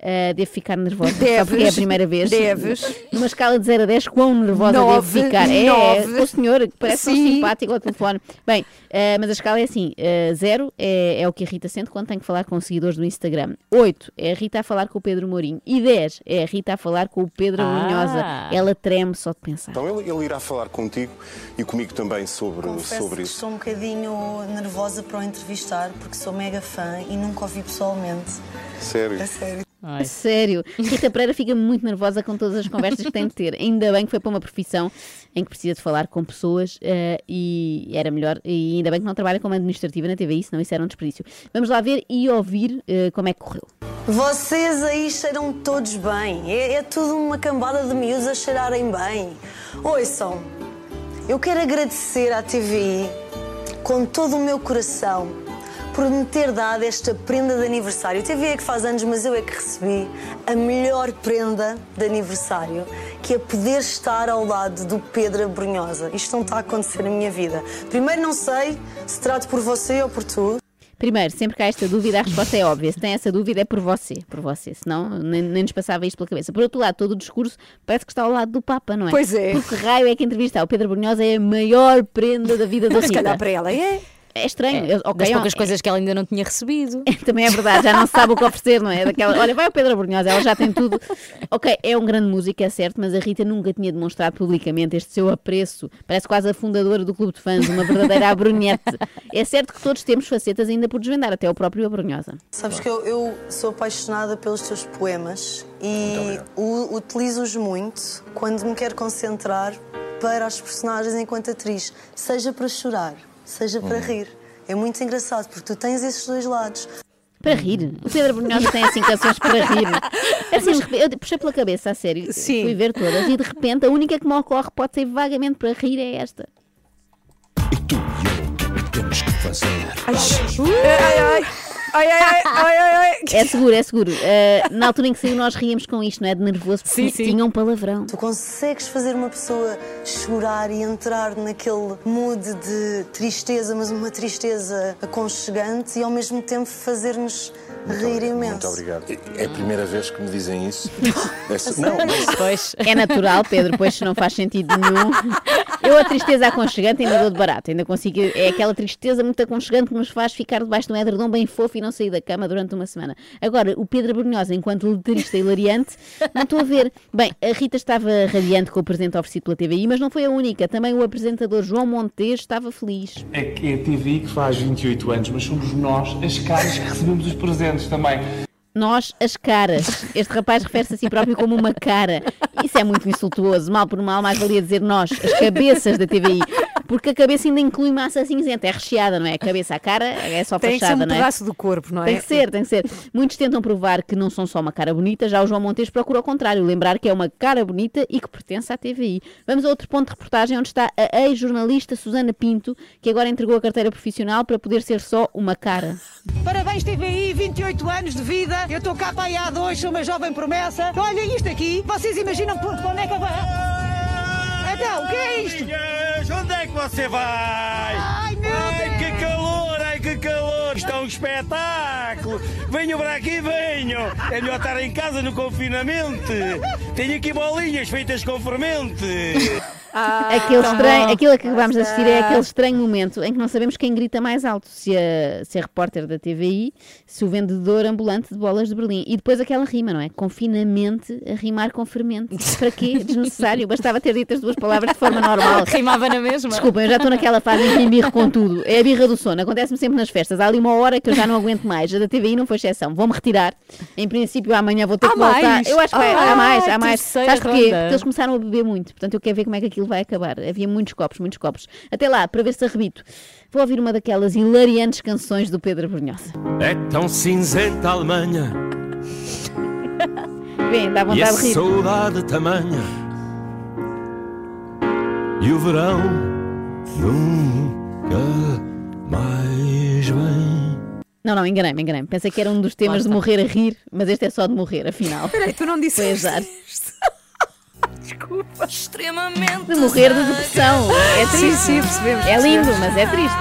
Ah, devo ficar nervosa, só Deves, porque é a primeira vez. deves. Numa escala de 0 a 10, quão nervosa Nove, devo ficar? É, nove. com o senhor, parece tão Sim. simpático ao telefone. Bem, eh, mas a escala é assim: 0 é, é o que a Rita sente quando tem que falar com seguidores do Instagram. 8 é a Rita a falar com o Pedro Mourinho. E 10 é a Rita a falar com o Pedro Ah. Brunhosa. Ela treme só de pensar. Então ele, ele irá falar contigo e comigo também sobre, Confesso sobre que isso. estou um bocadinho nervosa para o entrevistar, porque sou mega fã e nunca o vi pessoalmente. Sério. A sério. A Sério, Rita Pereira fica muito nervosa com todas as conversas que tem de ter. Ainda bem que foi para uma profissão em que precisa de falar com pessoas eh, e era melhor. E ainda bem que não trabalha como administrativa na TVI, senão isso era um desperdício. Vamos lá ver e ouvir eh, como é que correu. Vocês aí cheiram todos bem. É, é tudo uma cambada de miúdos a cheirarem bem. Ouçam, eu quero agradecer à TVI com todo o meu coração por me ter dado esta prenda de aniversário. TVI é que faz anos, mas eu é que recebi a melhor prenda de aniversário, que é poder estar ao lado do Pedro Abrunhosa. Isto não está a acontecer na minha vida. Primeiro, não sei se trato por você ou por tu. Primeiro, sempre que há esta dúvida, a resposta é óbvia. Se tem essa dúvida, é por você. Por você. Senão, nem, nem nos passava isto pela cabeça. Por outro lado, todo o discurso parece que está ao lado do Papa, não é? Pois é. Porque raio é que entrevistar o Pedro Brunhosa é a maior prenda da vida da Se Rita. calhar para ela é. É estranho. Eu- ok, das é- poucas coisas que ela ainda não tinha recebido. Também é verdade, já não se sabe o que oferecer, não é? Daquela, olha, vai o Pedro Brunhosa, ela já tem tudo. Ok, é um grande músico, é certo, mas a Rita nunca tinha demonstrado publicamente este seu apreço. Parece quase a fundadora do clube de fãs, uma verdadeira abrunhete. É certo que todos temos facetas ainda por desvendar, até o próprio Abrunhosa. Sabes que eu, eu sou apaixonada pelos teus poemas e utilizo-os muito quando me quero concentrar para as personagens enquanto atriz, seja para chorar, seja para rir. É muito engraçado porque tu tens esses dois lados. Para rir. O Pedro Brunhosa tem assim canções para rir. Assim, eu puxei pela cabeça, a sério. Sim. Fui ver todas e de repente a única que me ocorre pode ser vagamente para rir é esta. Temos que fazer. Ai, ai, ai, ai, ai, ai, ai, ai. É seguro, é seguro. Uh, na altura em que saiu, nós ríamos com isto, não é? De nervoso, porque Sim, sim. tinha um palavrão. Tu consegues fazer uma pessoa chorar e entrar naquele mood de tristeza, mas uma tristeza aconchegante e ao mesmo tempo fazer-nos rir imenso. Muito obrigado. É a primeira vez que me dizem isso. É, não, mas Pois. É natural, Pedro, pois não faz sentido nenhum. Eu a tristeza aconchegante ainda dou de barato, ainda consigo. É aquela tristeza muito aconchegante que nos faz ficar debaixo de um edredom bem fofo e não sair da cama durante uma semana. Agora, o Pedro Brunhosa, enquanto letrista hilariante, não estou a ver. Bem, a Rita estava radiante com o presente oferecido pela TVI, mas não foi a única. Também o apresentador João Montes estava feliz. É que é a TVI que faz 28 anos, mas somos nós as caras que recebemos os presentes também. Nós, as caras. Este rapaz refere-se a si próprio como uma cara. Isso é muito insultuoso. Mal por mal, mais valia dizer nós, as cabeças da TVI. Porque a cabeça ainda inclui massa cinzenta, é recheada, não é? A cabeça, a cara é só Tem que ser fachada, um não é? pedaço do corpo, não é? Tem que ser, tem que ser. Muitos tentam provar que não são só uma cara bonita, já o João Montes procura ao contrário, lembrar que é uma cara bonita e que pertence à TVI. Vamos a outro ponto de reportagem onde está a ex-jornalista Susana Pinto, que agora entregou a carteira profissional para poder ser só uma cara. Parabéns TVI, 28 anos de vida. Eu estou cá para aí há dois, sou uma jovem promessa. Olhem isto aqui. Vocês imaginam por onde é que eu vou? O que é isto? Onde é que você vai? Ai, meu Ai, que calor, ai, que calor! Isto é um espetáculo! Venham para aqui, venham! É melhor estar em casa no confinamento! Tenho aqui bolinhas feitas com fermento! Ah, aquele estranho, bom. aquilo a que acabámos de assistir é aquele estranho momento em que não sabemos quem grita mais alto, se a, se a repórter da TVI, se o vendedor ambulante de bolas de Berlim. E depois aquela rima, não é? Confinamente a rimar com fermento. Para quê? Desnecessário. Bastava ter dito as duas palavras de forma normal. Rimava na mesma. Desculpem, eu já estou naquela fase em que embirro com tudo. É a birra do sono. Acontece-me sempre nas festas. Há ali uma hora que eu já não aguento mais. A da TVI não foi exceção. Vou-me retirar. Em princípio, amanhã vou ter Há que voltar. mais? Eu acho que vai, Ah, há mais, há mais. Sabes porquê? Porque eles começaram a beber muito. Portanto, eu quero ver como é que aquilo vai acabar. Havia muitos copos, muitos copos. Até lá, para ver se arrebito. Vou ouvir uma daquelas hilariantes canções do Pedro Brunhosa. É tão cinzenta a Alemanha Bem, dá e a vontade de rir. saudade tamanha e o verão nunca mais vem. Não, não, enganei-me, enganei-me. Pensei que era um dos temas de morrer a rir, mas este é só de morrer, afinal. Peraí, tu não Foi disseste azar. Desculpa. Extremamente De morrer de depressão. É Sim, triste. sim, percebemos, É lindo, mas é triste.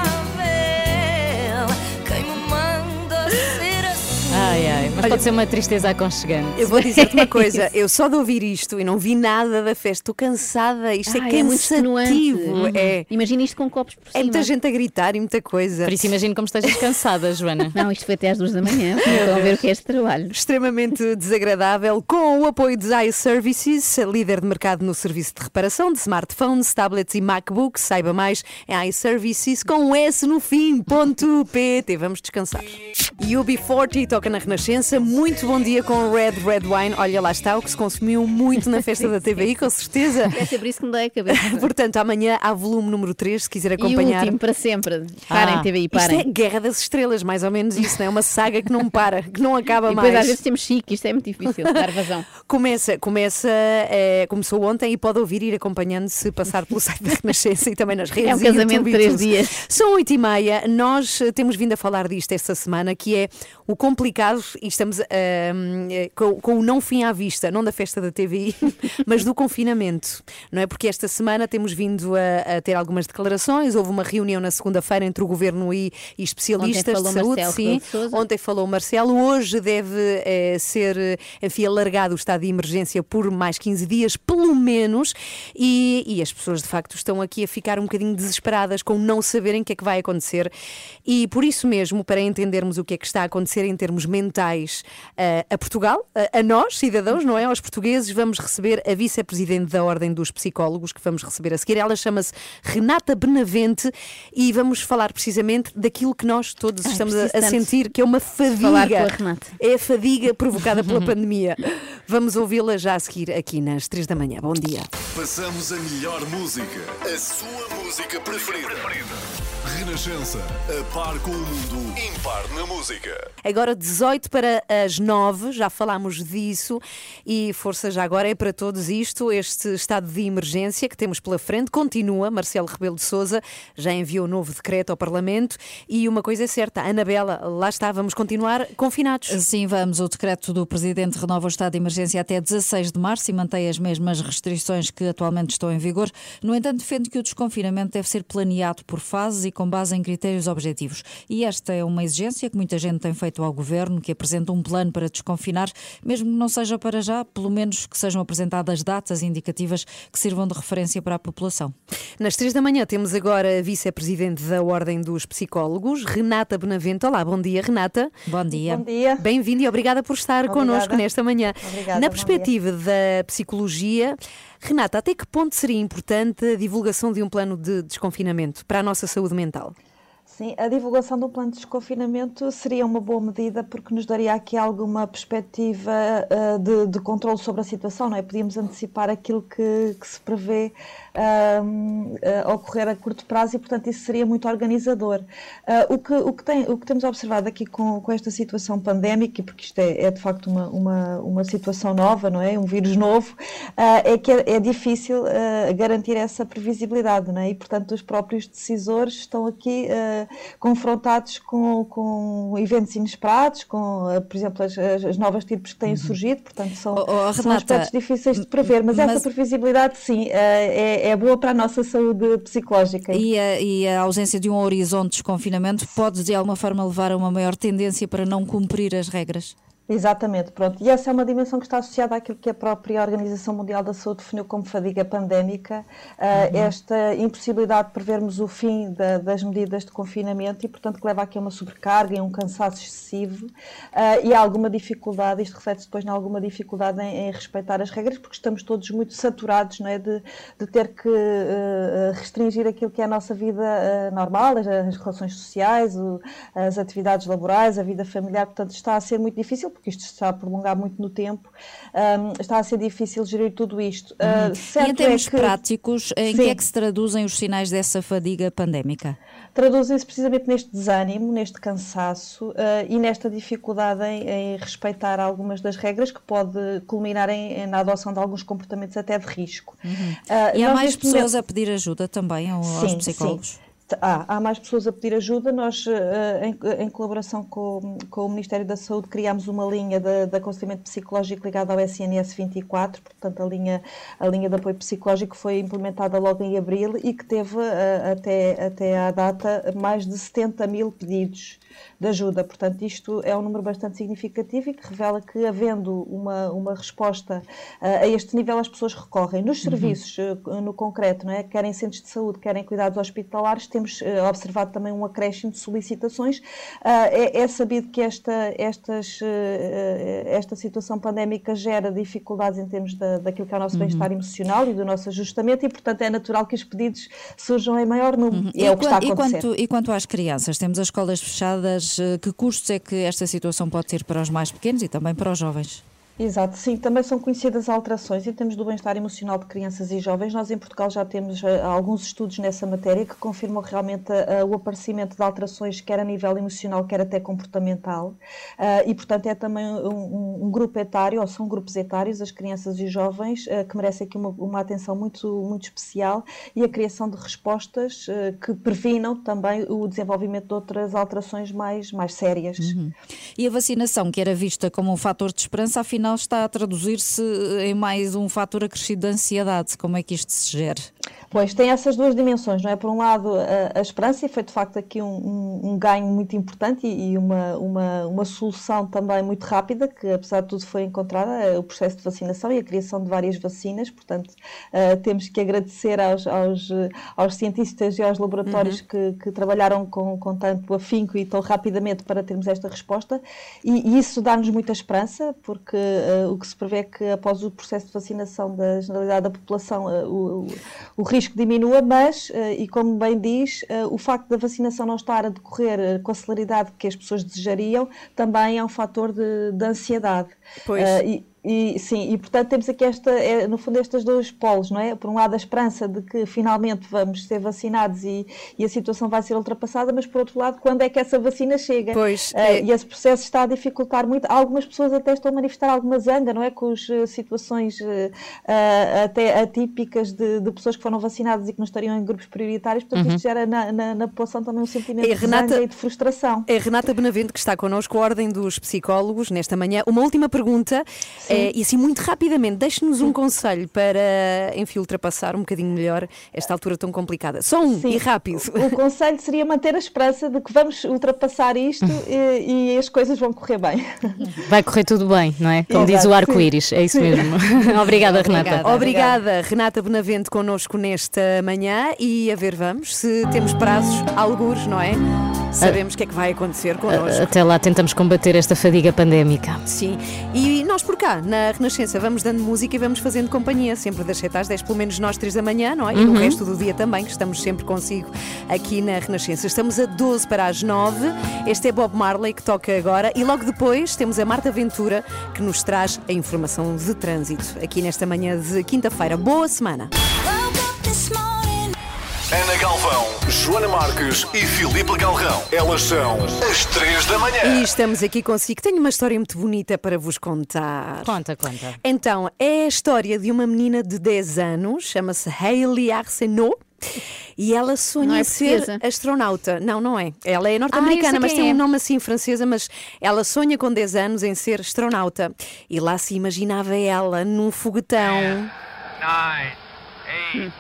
Mas pode ser uma tristeza aconchegante. Eu vou dizer-te uma coisa, eu só de ouvir isto e não vi nada da festa, estou cansada, isto é Ai, é muito cansativo. extenuante. Uhum. É. Imagina isto com copos por É cima. muita gente a gritar e muita coisa. Por isso imagino como estejas cansada, Joana. Não, isto foi até às duas da manhã. Estão a ver o que é este trabalho. Extremamente desagradável, com o apoio de iServices, líder de mercado no serviço de reparação de smartphones, tablets e MacBooks. Saiba mais em iServices com um S no fim, ponto PT. Vamos descansar. UB40 toca na Renascença. Muito bom dia com Red Red Wine. Olha, lá está o que se consumiu muito na festa da TVI, com certeza. É sempre isso que me dá a cabeça. Portanto, amanhã há volume número 3, se quiser E o acompanhar. último, para sempre. Parem, Ah, TVI, Isto parem. é Guerra das Estrelas, mais ou menos isso, não é? Uma saga que não para, que não acaba E depois mais. às vezes temos chique, isto é muito difícil, dar vazão. Começa, começa eh, começou ontem e pode ouvir e ir acompanhando se passar pelo site da Renascença e também nas redes. É um e casamento de e três dias. São oito e meia. Nós eh, temos vindo a falar disto esta semana, que é o complicado, e estamos eh, com, com o não fim à vista, não da festa da TVI, mas do confinamento, não é? Porque esta semana temos vindo a, a ter algumas declarações. Houve uma reunião na segunda-feira entre o governo e, e especialistas de saúde. Marcelo sim. Ontem falou o Marcelo, hoje deve eh, ser, enfim, alargado o estado de emergência por mais 15 dias, pelo menos, e, e as pessoas de facto estão aqui a ficar um bocadinho desesperadas com não saberem o que é que vai acontecer. E por isso mesmo, para entendermos o que é que está a acontecer em termos mentais eh, a Portugal, a, a nós, cidadãos, não é? Aos portugueses, vamos receber a vice-presidente da Ordem dos Psicólogos, que vamos receber a seguir. Ela chama-se Renata Benavente e vamos falar precisamente daquilo que nós todos Ai, estamos a, sentir, que é uma fadiga. É a fadiga provocada pela pandemia. Vamos ouvi-la já a seguir aqui nas 3 da manhã. Bom dia. Passamos a melhor música, a sua música preferida. Renascença, a par com o mundo, impar na música. Agora 18 para as 9, já falámos disso e força já agora é para todos isto, este estado de emergência que temos pela frente continua, Marcelo Rebelo de Sousa já enviou um novo decreto ao Parlamento e uma coisa é certa, a Anabela, lá está, vamos continuar confinados. Sim, vamos. O decreto do Presidente renova o estado de emergência até 16 de março e mantém as mesmas restrições que atualmente estão em vigor. No entanto, defende que o desconfinamento deve ser planeado por fases e com base em critérios objetivos. E esta é uma exigência que muita gente tem feito ao Governo, que apresenta um plano para desconfinar, mesmo que não seja para já, pelo menos que sejam apresentadas datas indicativas que sirvam de referência para a população. Nas 3 da manhã temos agora a vice-presidente da Ordem dos Psicólogos, Renata Benavente. Olá, bom dia, Renata. Bom dia. Bom dia. Bem-vindo e obrigada por estar Obrigada. connosco nesta manhã. Obrigada, Na perspectiva da psicologia, Renata, até que ponto seria importante a divulgação de um plano de desconfinamento para a nossa saúde mental? Sim, a divulgação do plano de desconfinamento seria uma boa medida porque nos daria aqui alguma perspectiva uh, de, de controle sobre a situação, não é? Podíamos antecipar aquilo que, que se prevê uh, ocorrer a curto prazo e, portanto, isso seria muito organizador. Uh, o, que, o, que tem, o que temos observado aqui com, com esta situação pandémica, porque isto é, é de facto uma, uma, uma situação nova, não é? Um vírus novo, é que é, é difícil garantir essa previsibilidade, não é? E, portanto, os próprios decisores estão aqui confrontados com, com eventos inesperados, com, uh, por exemplo, as, as novas tipos que têm surgido, portanto, são, Oh, oh, são Renata, aspectos difíceis de prever, mas, mas- essa previsibilidade, sim, uh, é, é boa para a nossa saúde psicológica. E a, e a ausência de um horizonte de desconfinamento pode, de alguma forma, levar a uma maior tendência para não cumprir as regras? Exatamente, pronto. E essa é uma dimensão que está associada àquilo que a própria Organização Mundial da Saúde definiu como fadiga pandémica, uh, esta impossibilidade de prevermos o fim da- das medidas de confinamento e, portanto, que leva aqui a uma sobrecarga e um cansaço excessivo. Uh, e alguma dificuldade, isto reflete-se depois em alguma dificuldade em, em respeitar as regras, porque estamos todos muito saturados não é, de, de ter que uh, restringir aquilo que é a nossa vida uh, normal, as, as relações sociais, o- as atividades laborais, a vida familiar, portanto, está a ser muito difícil, porque isto está a prolongar muito no tempo, um, está a ser difícil gerir tudo isto. Uh, Uhum. certo E em termos é que- práticos, em Sim. que é que se traduzem os sinais dessa fadiga pandémica? traduzem-se precisamente neste desânimo, neste cansaço eh, e nesta dificuldade em, em respeitar algumas das regras que pode culminar em, em- na adoção de alguns comportamentos até de risco. Ah, e há mais pessoas momento- a pedir ajuda também ao- aos Sim, psicólogos? sim. Há, há mais pessoas a pedir ajuda. Nós, eh, em, em colaboração com, com o Ministério da Saúde, criámos uma linha de, de aconselhamento psicológico ligada ao SNS 24, portanto, a linha, a linha de apoio psicológico foi implementada logo em abril e que teve, eh, até, até à data, mais de 70 mil pedidos de ajuda. Portanto, isto é um número bastante significativo e que revela que, havendo uma, uma resposta eh, a este nível, as pessoas recorrem. Nos Uhum. serviços, eh, no concreto, não é? querem centros de saúde, querem cuidados hospitalares, temos eh, observado também um acréscimo de solicitações. Ah, é, é sabido que esta, estas, eh, eh, esta situação pandémica gera dificuldades em termos da, daquilo que é o nosso Uhum. bem-estar emocional e do nosso ajustamento e, portanto, é natural que os pedidos surjam em maior número. E é e, o que está a quan- e acontecer. quanto, e quanto às crianças? Temos as escolas fechadas. Que custos é que esta situação pode ter para os mais pequenos e também para os jovens? Exato, sim, também são conhecidas alterações em termos do bem-estar emocional de crianças e jovens. Nós em Portugal já temos eh, alguns estudos nessa matéria que confirmam realmente eh, o aparecimento de alterações, quer a nível emocional, quer até comportamental. Ah, e, portanto, é também um, um- grupo etário, ou são grupos etários, as crianças e jovens, eh, que merecem aqui uma, uma atenção muito, muito especial e a criação de respostas eh, que previnam também o desenvolvimento de outras alterações mais, mais sérias. E a vacinação, que era vista como um fator de esperança, afinal está a traduzir-se em mais um fator acrescido de ansiedade. Como é que isto se gera? Pois, tem essas duas dimensões, não é? Por um lado, a, a esperança, e foi de facto aqui um, um- um ganho muito importante e, e uma, uma, uma solução também muito rápida, que apesar de tudo foi encontrada, é o processo de vacinação e a criação de várias vacinas, portanto, eh, temos que agradecer aos, aos, eh, aos cientistas e aos laboratórios que, que trabalharam com, com tanto afinco e tão rapidamente para termos esta resposta, e, e isso dá-nos muita esperança, porque eh, o que se prevê é que após o processo de vacinação da generalidade da população, eh, o, o- o risco diminua, mas, eh, e como bem diz, eh, o facto da vacinação não estar a decorrer eh, com a celeridade que as pessoas desejariam também é um fator de, de ansiedade. Pois. E, e, sim, e portanto temos aqui esta, é, no fundo estes dois polos, não é? Por um lado a esperança de que finalmente vamos ser vacinados e, e a situação vai ser ultrapassada, mas por outro lado, quando é que essa vacina chega? Pois, é- E esse processo está a dificultar muito. Algumas pessoas até estão a manifestar alguma zanga, não é? Com as eh, situações ah, até atípicas de, de pessoas que foram vacinadas e que não estariam em grupos prioritários, portanto Uhum. isto gera na, na, na população também um sentimento É, de Renata- zanga e de frustração. É Renata Benavente que está connosco, a Ordem dos Psicólogos, nesta manhã. Uma última pergunta, eh, e assim muito rapidamente, deixe-nos um conselho para, enfim, ultrapassar um bocadinho melhor esta altura tão complicada. Só um, e rápido. O conselho seria manter a esperança de que vamos ultrapassar isto e, e as coisas vão correr bem. Vai correr tudo bem, não é? Como diz Exato, o sim. arco-íris, é isso Sim. mesmo. Obrigada, Renata. Obrigada, Renata Benavente, connosco nesta manhã e a ver, vamos, se temos prazos, algures, não é? Sabemos o que é que vai acontecer connosco. Até lá tentamos combater esta fadiga pandémica. Sim, e nós por cá, na Renascença, vamos dando música e vamos fazendo companhia, sempre das 7 às 10, pelo menos nós 3 da manhã, não é? E no Uhum. resto do dia também, que estamos sempre consigo aqui na Renascença. Estamos a 12 para as 9. Este é Bob Marley que toca agora e logo depois temos a Marta Ventura que nos traz a informação de trânsito aqui nesta manhã de quinta-feira. Boa semana! Ana Galvão, Joana Marques e Filipe Galrão. Elas são as três da manhã. E estamos aqui consigo. Tenho uma história muito bonita para vos contar. Conta, conta. Então, é a história de uma menina de 10 anos, chama-se Hailey Arsenault. E ela sonha é ser portuguesa? astronauta. Não, não é. Ela é Ah, eu norte-americana, sei mas quem tem é. um nome assim francesa, mas ela sonha com 10 anos em ser astronauta. E lá se imaginava ela num foguetão. nine, eight.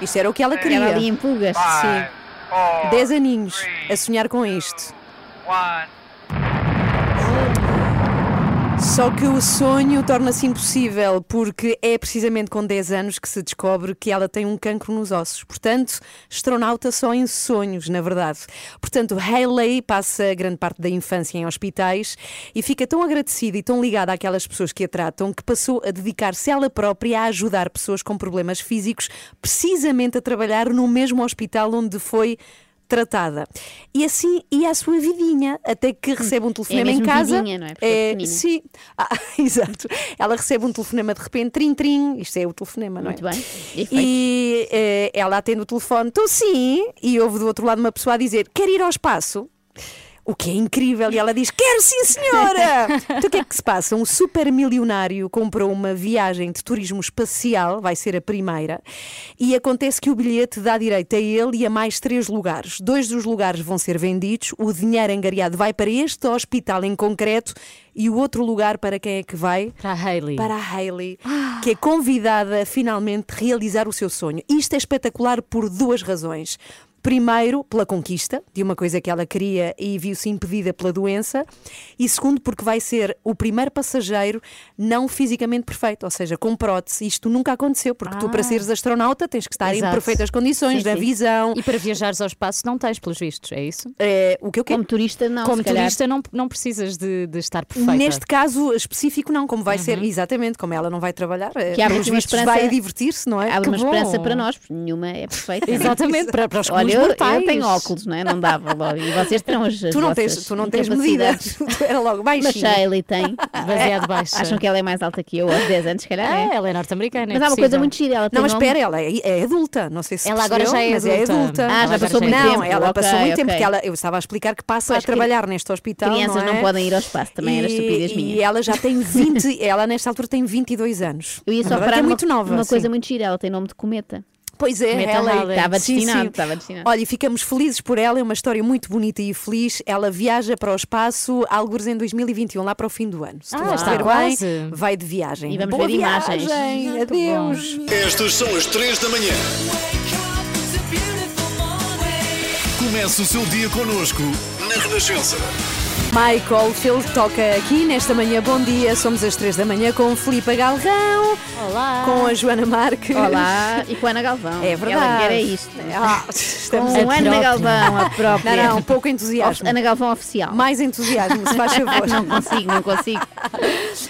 Isto era o que ela queria. Era ali four, 10 aninhos a sonhar com isto. one. Só que o sonho torna-se impossível porque é precisamente com 10 anos que se descobre que ela tem um cancro nos ossos. Portanto, astronauta só em sonhos, na verdade. Portanto, Hayley passa grande parte da infância em hospitais e fica tão agradecida e tão ligada àquelas pessoas que a tratam que passou a dedicar-se ela própria a ajudar pessoas com problemas físicos, precisamente a trabalhar no mesmo hospital onde foi tratada. E assim ia a sua vidinha, até que recebe um telefonema em Hum. mesmo casa. vidinha, não é? Porque é pequenina. sim, Ah, exato. Ela recebe um telefonema de repente, trim, trim, isto é o telefonema, não é? Muito bem. E. E eh, ela atende o telefone, estou sim, e ouve do outro lado uma pessoa a dizer: Quer ir ao espaço? O que é incrível. E ela diz: Quero sim, senhora! então o que é que se passa? Um super milionário comprou uma viagem de turismo espacial, vai ser a primeira, e acontece que o bilhete dá direito a ele e a mais três lugares. Dois dos lugares vão ser vendidos, o dinheiro angariado vai para este hospital em concreto. E o outro lugar para quem é que vai? Para a Hayley. Para a Hayley, que é convidada a finalmente realizar o seu sonho. Isto é espetacular por duas razões. Primeiro, pela conquista de uma coisa que ela queria e viu-se impedida pela doença, e segundo, porque vai ser o primeiro passageiro não fisicamente perfeito, ou seja, com prótese. Isto nunca aconteceu, porque tu, para Ah. seres astronauta, tens que estar em Exato. perfeitas condições Sim, da sim. visão. E para viajares ao espaço não tens, pelos vistos, é isso? É, o que eu Como turista, não. Como turista não, não precisas de, de estar perfeita. Neste caso específico, não, como vai ser, exatamente, como ela não vai trabalhar, eh, Que pelos vistos esperança- vai divertir-se, não é? Que uma esperança para nós, porque nenhuma é perfeita. é? Exatamente, para, para os Olha, eu, mortais. eu tenho óculos, não é? Não dava logo. E vocês terão as, Tu não tens, tu não tens medida. incapacidades. Tu era logo Mas baixinho. Shirley tem. Baseado baixa. Acham que ela é mais alta que eu aos 10 anos, se calhar Ah, é. ela é norte-americana. Mas é há uma coisa muito gira. Ela tem Não, mas espera, ela é, é adulta. Não sei se Ela agora percebeu, já é mas é adulta. adulta. Ah, já passou é muito não, tempo. ela passou muito tempo, porque ela, eu estava a explicar que passa a trabalhar neste hospital. Crianças não, não, é? podem ir ao espaço, também era estupidez minha. E ela já tem 20, ela nesta altura tem 22 anos. Eu ia só parar é muito nova. sim. coisa muito gira. Ela tem nome de cometa. Pois é, ela. Estava Sim, destinado, estava destinado. Olha, e ficamos felizes por ela, é uma história muito bonita e feliz. Ela viaja para o espaço, alguns em 2021, lá para o fim do ano. Se tu Ah, está bem, vai de viagem. E vamos Boa ver imagens. viagem. Adeus. Estas são as 3 da manhã. Comece o seu dia connosco na Renascença. Michael Phil toca aqui nesta manhã. Bom dia, somos às 3 da manhã com Filipe Galrão, Olá. com a Joana Marques. Olá, e com a Ana Galvão. É verdade. Ela é isto. Ah, Com estamos a a Ana própria. Galvão, a própria. Não, não, um pouco entusiasmo. Ana Galvão oficial. Mais entusiasmo, se faz favor. Não consigo, não consigo.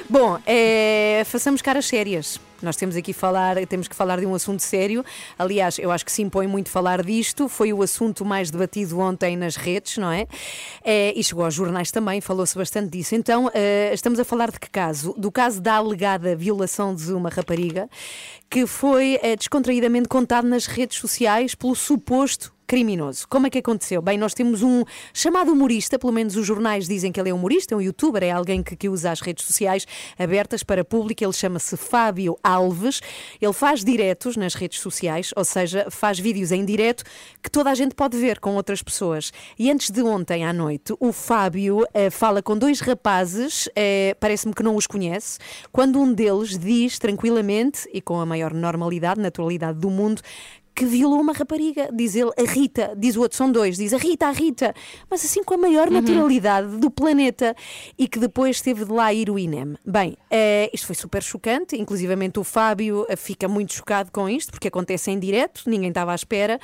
Bom, é, façamos caras sérias. Nós temos aqui falar, temos que falar de um assunto sério. Aliás, eu acho que se impõe muito falar disto. Foi o assunto mais debatido ontem nas redes, não é? É, e chegou aos jornais também, falou-se bastante disso. Então, eh, estamos a falar de que caso? Do caso da alegada violação de uma rapariga que foi eh, descontraídamente contado nas redes sociais pelo suposto criminoso. Como é que aconteceu? Bem, nós temos um chamado humorista, pelo menos os jornais dizem que ele é humorista, é um youtuber, é alguém que, que usa as redes sociais abertas para público. Ele chama-se Fábio Alves. Ele faz diretos nas redes sociais, ou seja, faz vídeos em direto que toda a gente pode ver com outras pessoas. E antes de ontem à noite, o Fábio eh, fala com dois rapazes, eh, parece-me que não os conhece, quando um deles diz tranquilamente e com a maior normalidade, naturalidade do mundo, que violou uma rapariga. Diz ele, a Rita. Diz o outro, são dois. Diz a Rita, a Rita. Mas assim com a maior naturalidade do planeta. E que depois teve de lá ir o INEM. Bem, eh, isto foi super chocante. Inclusivamente o Fábio eh, fica muito chocado com isto, porque acontece em direto, ninguém estava à espera.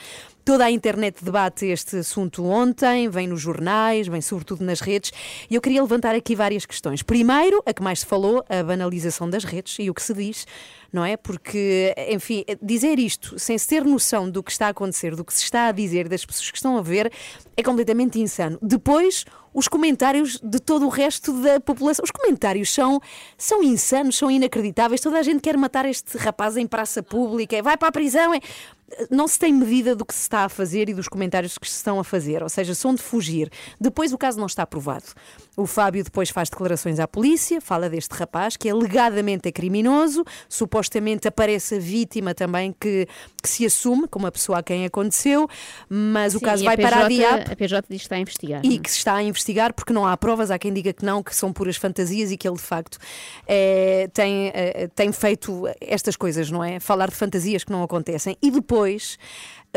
Toda a internet debate este assunto ontem, vem nos jornais, vem sobretudo nas redes, e eu queria levantar aqui várias questões. Primeiro, a que mais se falou, a banalização das redes e o que se diz, não é? Porque, enfim, dizer isto sem se ter noção do que está a acontecer, do que se está a dizer, das pessoas que estão a ver, é completamente insano. Depois, os comentários de todo o resto da população. Os comentários são, são insanos, são inacreditáveis. Toda a gente quer matar este rapaz em praça pública, vai para a prisão. é- Não se tem medida do que se está a fazer e dos comentários que se estão a fazer, ou seja, são de fugir. Depois o caso não está aprovado. O Fábio depois faz declarações à polícia, fala deste rapaz que alegadamente é criminoso, supostamente aparece a vítima também que, que se assume como a pessoa a quem aconteceu, mas o Sim, caso e a vai para a DIAP. A PJ diz que está a investigar. E que se está a investigar porque não há provas, há quem diga que não, que são puras fantasias e que ele de facto eh, tem, eh, tem feito estas coisas, não é? Falar de fantasias que não acontecem. E depois depois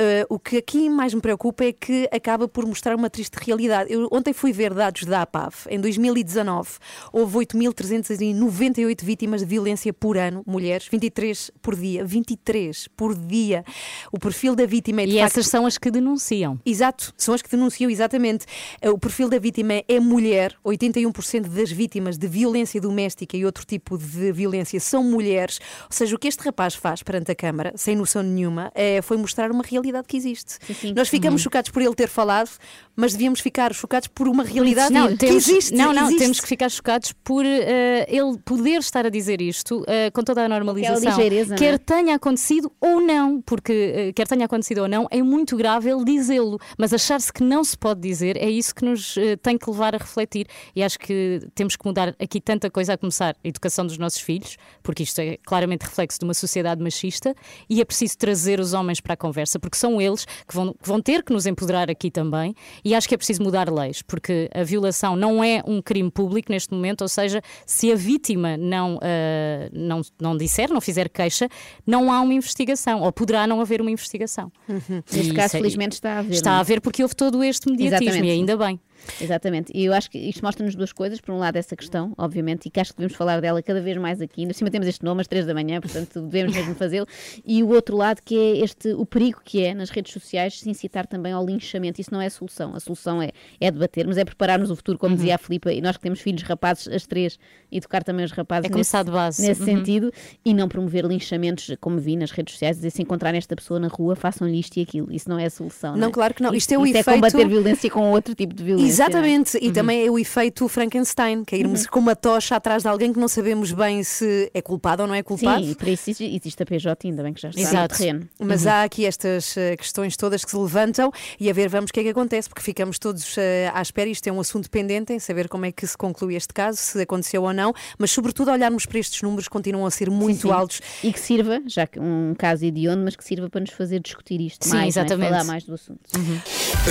eh, o que aqui mais me preocupa é que acaba por mostrar uma triste realidade. Eu ontem fui ver dados da APAV. Em 2019 houve 8.398 vítimas de violência por ano, mulheres, 23 por dia. 23 por dia. O perfil da vítima é de E facto... essas são as que denunciam. Exato, são as que denunciam exatamente. Eh, O perfil da vítima é mulher, 81% das vítimas de violência doméstica e outro tipo de violência são mulheres. Ou seja, o que este rapaz faz perante a Câmara, sem noção nenhuma, é, foi mostrar uma realidade que existe. Nós ficamos Uhum. chocados por ele ter falado, mas devíamos ficar chocados por uma realidade não, que temos, existe. Não, não, existe. temos que ficar chocados por eh, ele poder estar a dizer isto eh, com toda a normalização. ligeireza, quer é? tenha acontecido ou não, porque eh, quer tenha acontecido ou não, é muito grave ele dizê-lo, mas achar-se que não se pode dizer é isso que nos tem que levar a refletir. E acho que temos que mudar aqui tanta coisa, a começar a educação dos nossos filhos, porque isto é claramente reflexo de uma sociedade machista, e é preciso trazer os homens para a conversa, porque são eles que vão, que vão ter que nos empoderar aqui também, e acho que é preciso mudar leis, porque a violação não é um crime público neste momento, ou seja, se a vítima não, ah, não, não disser, não fizer queixa, não há uma investigação, ou poderá não haver uma investigação. Neste E caso, é- felizmente, está a haver. Está não é? a haver porque houve todo este mediatismo, Exatamente. e ainda bem. Exatamente. E eu acho que isto mostra-nos duas coisas. Por um lado, essa questão, obviamente, e que acho que devemos falar dela cada vez mais aqui. Ainda por cima temos este nome às três da manhã, portanto devemos mesmo fazê-lo. E o outro lado, que é este, o perigo que é nas redes sociais se incitar também ao linchamento. Isso não é a solução. A solução é, é debatermos, é prepararmos o futuro, como Uhum. dizia a Filipa, e nós que temos filhos rapazes, as três, educar também os rapazes É começar de base. nesse Uhum. sentido e não promover linchamentos, como vi nas redes sociais, dizer se encontrarem esta pessoa na rua, façam-lhe isto e aquilo. Isso não é a solução. Não, é? claro que não. Isto é o Isto é efeito- combater violência com outro tipo de violência. Exatamente, e também é o efeito Frankenstein, que é irmos com uma tocha atrás de alguém que não sabemos bem se é culpado ou não é culpado. Sim, e para isso existe- a PJ, ainda bem que já está Exato. no terreno. Mas Uhum. há aqui estas eh, questões todas que se levantam e a ver, vamos o que é que acontece, porque ficamos todos eh, à espera. Isto é um assunto pendente em saber como é que se conclui este caso, se aconteceu ou não, mas sobretudo olharmos para estes números que continuam a ser muito Sim. altos. E que sirva, já que um caso hediondo, mas que sirva para nos fazer discutir isto Sim, mais, é? exatamente. falar mais do assunto.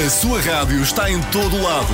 A sua rádio está em todo lado.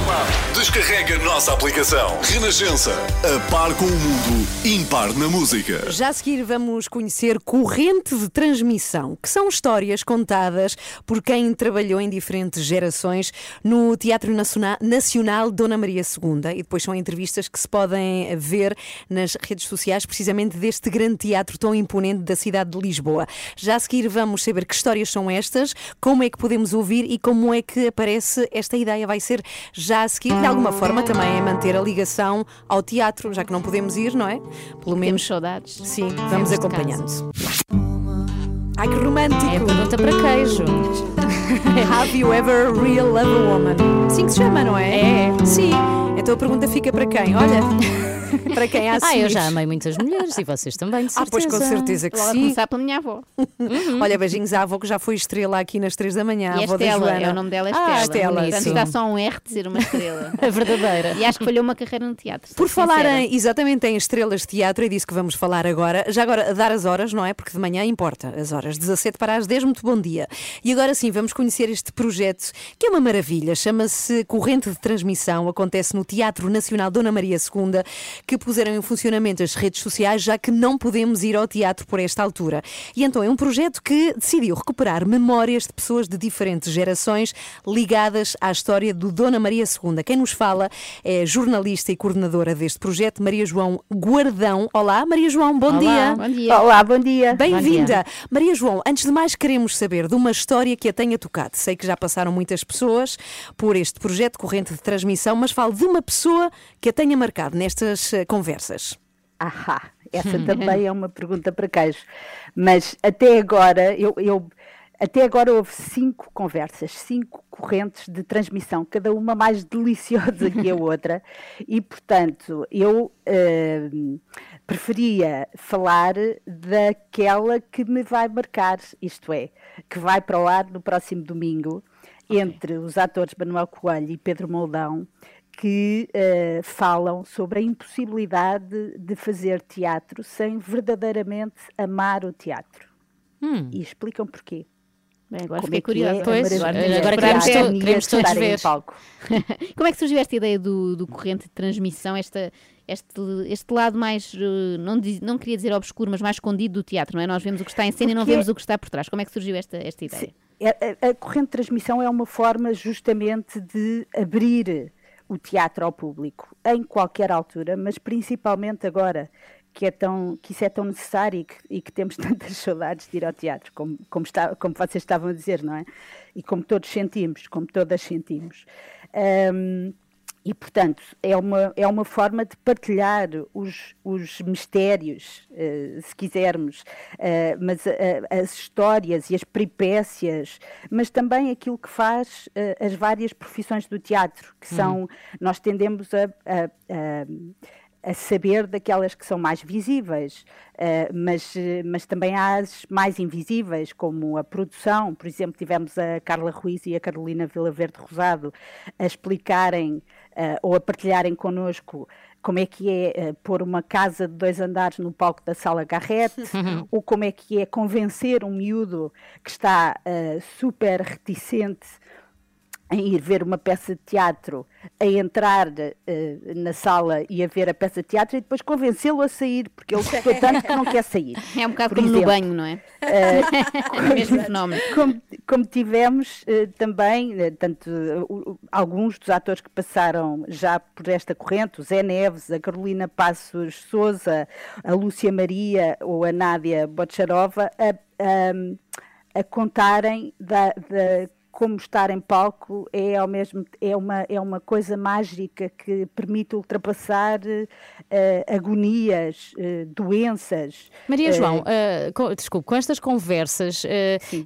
Descarrega a nossa aplicação. Renascença. A par com o mundo. Impar na música. Já a seguir vamos conhecer corrente de transmissão, que são histórias contadas por quem trabalhou em diferentes gerações no Teatro Naciona- Nacional Dona Maria II. E depois são entrevistas que se podem ver nas redes sociais, precisamente deste grande teatro tão imponente da cidade de Lisboa. Já a seguir vamos saber que histórias são estas, como é que podemos ouvir e como é que aparece esta ideia. Vai ser já a seguir, de alguma forma, também é manter a ligação ao teatro, já que não podemos ir, não é? Pelo menos. Temos saudades. Sim, vamos acompanhando. Ai, que romântico! É a pergunta para queijo. Have you ever real love a woman? Assim que se chama, não é? É. Sim. Então a pergunta fica para quem? Olha, para quem há Ah, eu já amei muitas mulheres e vocês também, de Ah, pois com certeza que Logo a sim. começar pela minha avó. Olha, beijinhos à avó que já foi estrela aqui nas três da manhã. E a a avó da Estela, Joana. é o nome dela é Ah, Estela. Estela, Portanto, sim. está só um R de ser uma estrela. A verdadeira. E acho que falhou uma carreira no teatro. Por falar sincera. em, exatamente em estrelas de teatro, é disso que vamos falar agora. Já agora, dar as horas, não é? Porque de manhã importa as horas. 17 para as 10, muito bom dia. E agora sim, vamos conhecer este projeto que é uma maravilha. Chama-se Corrente de Transmissão. Acontece no Teatro Nacional Dona Maria II, que puseram em funcionamento as redes sociais, já que não podemos ir ao teatro por esta altura. E então é um projeto que decidiu recuperar memórias de pessoas de diferentes gerações ligadas à história do Dona Maria II. Quem nos fala é jornalista e coordenadora deste projeto, Maria João Guardão. Olá, Maria João, bom Olá, dia. bom dia. Olá, bom dia. Bem-vinda. Maria João, antes de mais queremos saber de uma história que a tenha tocado. Sei que já passaram muitas pessoas por este projeto corrente de transmissão, mas falo de uma pessoa que a tenha marcado nestas eh, conversas. Ahá, essa também é uma pergunta para queijo. Mas até agora, eu, eu- até agora houve cinco conversas, cinco correntes de transmissão, cada uma mais deliciosa que a outra, e portanto eu eh, preferia falar daquela que me vai marcar, isto é, que vai para o ar no próximo domingo, entre os atores Manuel Coelho e Pedro Moldão, que eh, falam sobre a impossibilidade de fazer teatro sem verdadeiramente amar o teatro. E explicam porquê. Bem, agora como fiquei é que curiosa. é Pois, maravilha agora queremos estar to- em queremos todos estar em ver. palco. Como é que surgiu esta ideia do, do corrente de transmissão, esta, este, este lado mais, eh, não, diz- não queria dizer obscuro, mas mais escondido do teatro, não é? Nós vemos o que está em cena e não Porque vemos o que está por trás. Como é que surgiu esta, esta ideia? A, a- a corrente de transmissão é uma forma justamente de abrir o teatro ao público em qualquer altura, mas principalmente agora que, é tão, que isso é tão necessário e que, e que temos tantas saudades de ir ao teatro, como, como, está, como vocês estavam a dizer, não é? E como todos sentimos, como todas sentimos. Ahm, e, portanto, é uma, é uma forma de partilhar os, os mistérios, eh, se quisermos, eh, mas eh, as histórias e as peripécias, mas também aquilo que faz as várias profissões do teatro, que são, nós tendemos a, a- a- a saber daquelas que são mais visíveis, eh, mas, mas também há as mais invisíveis, como a produção. Por exemplo, tivemos a Carla Ruiz e a Carolina Vilaverde Rosado a explicarem eh, ou a partilharem connosco como é que é eh, pôr uma casa de dois andares no palco da Sala Garrett, ou como é que é convencer um miúdo que está eh, super reticente em ir ver uma peça de teatro, a entrar eh, na sala e a ver a peça de teatro e depois convencê-lo a sair, porque ele gostou tanto que não quer sair. É um bocado Por como no exemplo. banho, não é? Eh, É o mesmo fenómeno. Como, como tivemos eh, também, tanto alguns dos atores que passaram já por esta corrente, o Zé Neves, a Carolina Passos Souza, a Lúcia Maria ou a Nádia Botcharova, a, a- a contarem da, da- como estar em palco é ao mesmo é uma é uma coisa mágica que permite ultrapassar eh, agonias, eh, doenças. Maria eh, João, eh, com, desculpe, com estas conversas,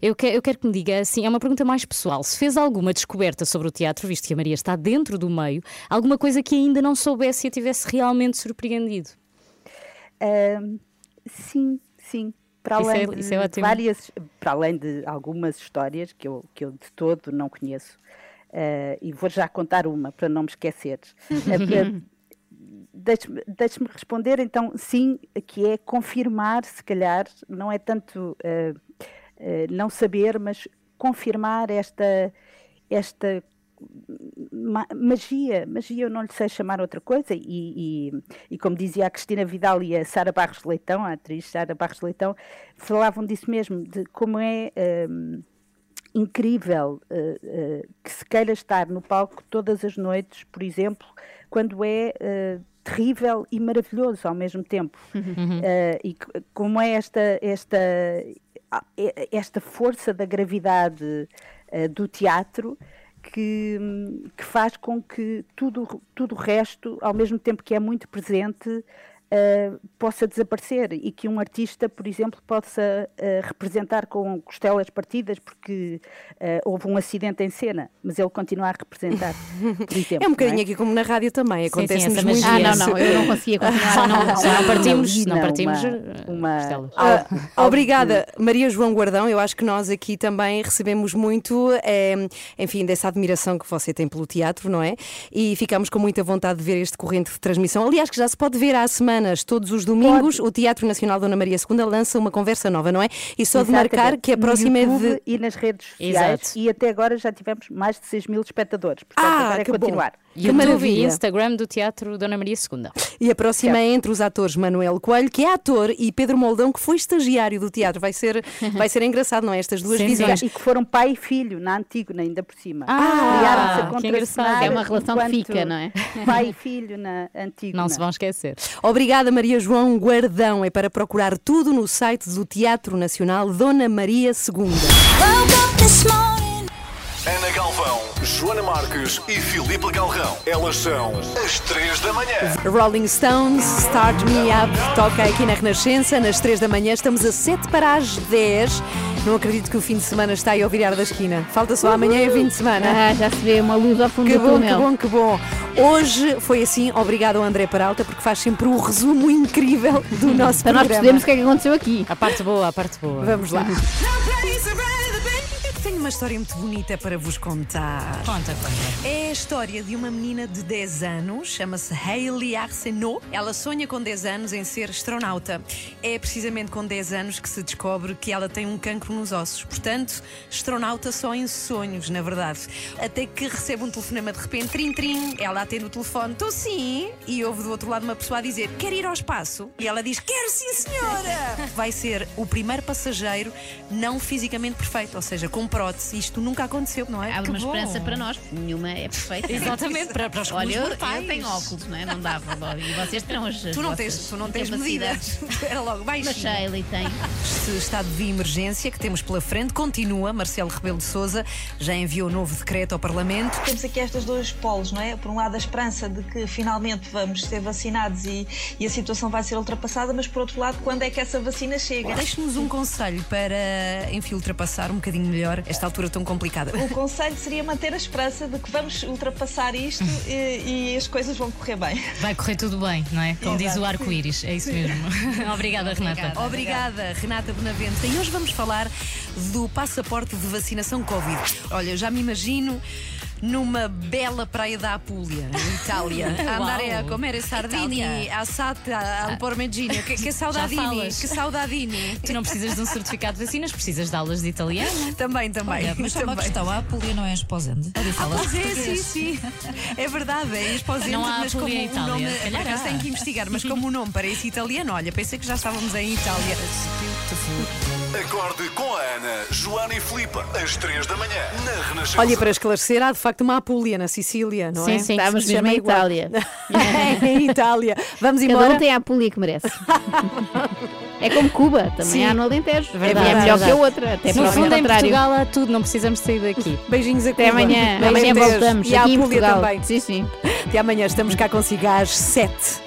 eu, que- eu quero que me diga assim, é uma pergunta mais pessoal. Se fez alguma descoberta sobre o teatro, visto que a Maria está dentro do meio, alguma coisa que ainda não soubesse e a tivesse realmente surpreendido? Sim, sim. Para Isso além, é- de isso é ótimo. várias, para além de algumas histórias que eu, que eu de todo não conheço, ah, e vou já contar uma para não me esquecer. Ah, Deixe-me deixe-me responder, então, sim, que é confirmar, se calhar, não é tanto ah, não saber, mas confirmar esta, esta magia, magia eu não lhe sei chamar outra coisa, e, e, e como dizia a Cristina Vidal e a Sara Barros Leitão, a atriz Sara Barros Leitão, falavam disso mesmo, de como é hum, incrível eh, eh, que se queira estar no palco todas as noites, por exemplo, quando é eh, terrível e maravilhoso ao mesmo tempo. Eh, e como é esta, esta, esta força da gravidade do teatro que, que faz com que tudo, tudo o resto, ao mesmo tempo que é muito presente, eh, possa desaparecer e que um artista, por exemplo, possa eh, representar com costelas partidas porque eh, houve um acidente em cena, mas ele continua a representar. Por exemplo, É um bocadinho não aqui como na rádio também, Sim, sim, magia. Ah, não, não, eu não conseguia continuar. Não, não, partimos, não Não, partimos, uma- uma-. Ah, obrigada, Maria João Guardão. Eu acho que nós aqui também recebemos muito, eh, enfim, dessa admiração que você tem pelo teatro, não é? E ficamos com muita vontade de ver este corrente de transmissão. Aliás, que já se pode ver há semanas, todos os domingos, o Teatro Nacional Dona Maria II lança uma conversa nova, não é? E só de marcar que a próxima é no YouTube de. e nas redes sociais Exato. e até agora já tivemos mais de 6 mil espectadores. Portanto, Ah, agora é que bom. YouTube e. Instagram do Teatro Dona Maria II. E a próxima é entre os atores Manuel Coelho, que é ator, e Pedro Moldão, que foi estagiário do teatro. Vai ser, vai ser engraçado, não é? Estas duas Sim, visões. E que foram pai e filho na Antígona, ainda por cima. Ah, que engraçado. É uma relação que fica, não é? Pai e filho na Antígona. Não se vão esquecer. Obrigada, Maria João Guardão. É para procurar tudo no site do Teatro Nacional Dona Maria II. Ana Galvão, Joana Marques e Filipe Galrão. Elas são as 3 da manhã. Rolling Stones, Start Me Up, toca aqui na Renascença, nas 3 da manhã. Estamos a 7 para as 10. Não acredito que o fim de semana está aí ao virar da esquina. Falta só amanhã e fim de semana. Ah, já se vê uma luz ao fundo Que do bom, que túnel. bom, que bom. Hoje foi assim, obrigado ao André Peralta, porque faz sempre um resumo incrível do nosso Para nós programa. percebermos o que é que aconteceu aqui. A parte boa, a parte boa. Vamos lá. Tenho uma história muito bonita para vos contar. Conta, conta. É a história de uma menina de 10 anos, chama-se Hailey Arsenault. Ela sonha com 10 anos em ser astronauta. É precisamente com 10 anos que se descobre que ela tem um cancro nos ossos. Portanto, astronauta só em sonhos, na verdade. Até que recebe um telefonema de repente, trim, trim. Ela atende o telefone, estou sim. E ouve do outro lado uma pessoa a dizer, quer ir ao espaço? E ela diz, quero sim, senhora! Vai ser o primeiro passageiro não fisicamente perfeito, ou seja, com prótese. Isto nunca aconteceu, não é? Que uma bom. esperança para nós. Nenhuma é perfeita. Exatamente, para- para os Olha, eu, mortais. eu tenho óculos, não é? Não dava. E vocês terão as Tu não tens, tu não tens medidas. Era logo baixinho. Mas Shirley tem. Este estado de emergência que temos pela frente continua. Marcelo Rebelo de Souza já enviou novo decreto ao Parlamento. Temos aqui estes dois polos, não é? Por um lado, a esperança de que finalmente vamos ser vacinados e, e a situação vai ser ultrapassada, mas por outro lado, quando é que essa vacina chega? Deixe-nos um conselho para, enfim, ultrapassar um bocadinho melhor esta altura tão complicada. O conselho seria manter a esperança de que vamos ultrapassar isto e, e as coisas vão correr bem. Vai correr tudo bem, não é? Como diz o Exato. arco-íris. É isso mesmo. Obrigada, Renata. Obrigada, Renata Benavente. E hoje vamos falar do passaporte de vacinação Covid. Olha, já me imagino numa bela praia da Apulia, em Itália, a andar a comer sardini, Itália. assata al parmigiano. Que, que saudadini, que saudadini. Tu não precisas de um certificado de vacinas, precisas de aulas de italiano. Também, também. Olha, mas só uma também. questão, a Apulia não é esposende? Ali Ah, pois é, sim, sim. É verdade, é esposente, Não há mas como Apulia em o Itália, nome. se calhar acaso tenho que investigar, mas como o nome parece italiano, olha, pensei que já estávamos em Itália. Acorde com a Ana, Joana e Filipe, às 3 da manhã, na Renascença. Olha, para esclarecer, há de facto uma Apulia na Sicília, não Sim, é? sim, Se chama mesmo em. Itália. é, em Itália. Vamos Cada embora. um tem a apolia que merece. é como Cuba, também Sim. há no Alentejo. É verdade, e é melhor é que a verdade. outra, até No fundo, em. Portugal há tudo, não precisamos sair daqui. Beijinhos a Até Cuba. amanhã. Beijinhos. Amanhã voltamos, E a aqui Apulia Portugal. também. Sim, sim. Até amanhã, estamos cá consigo às 7.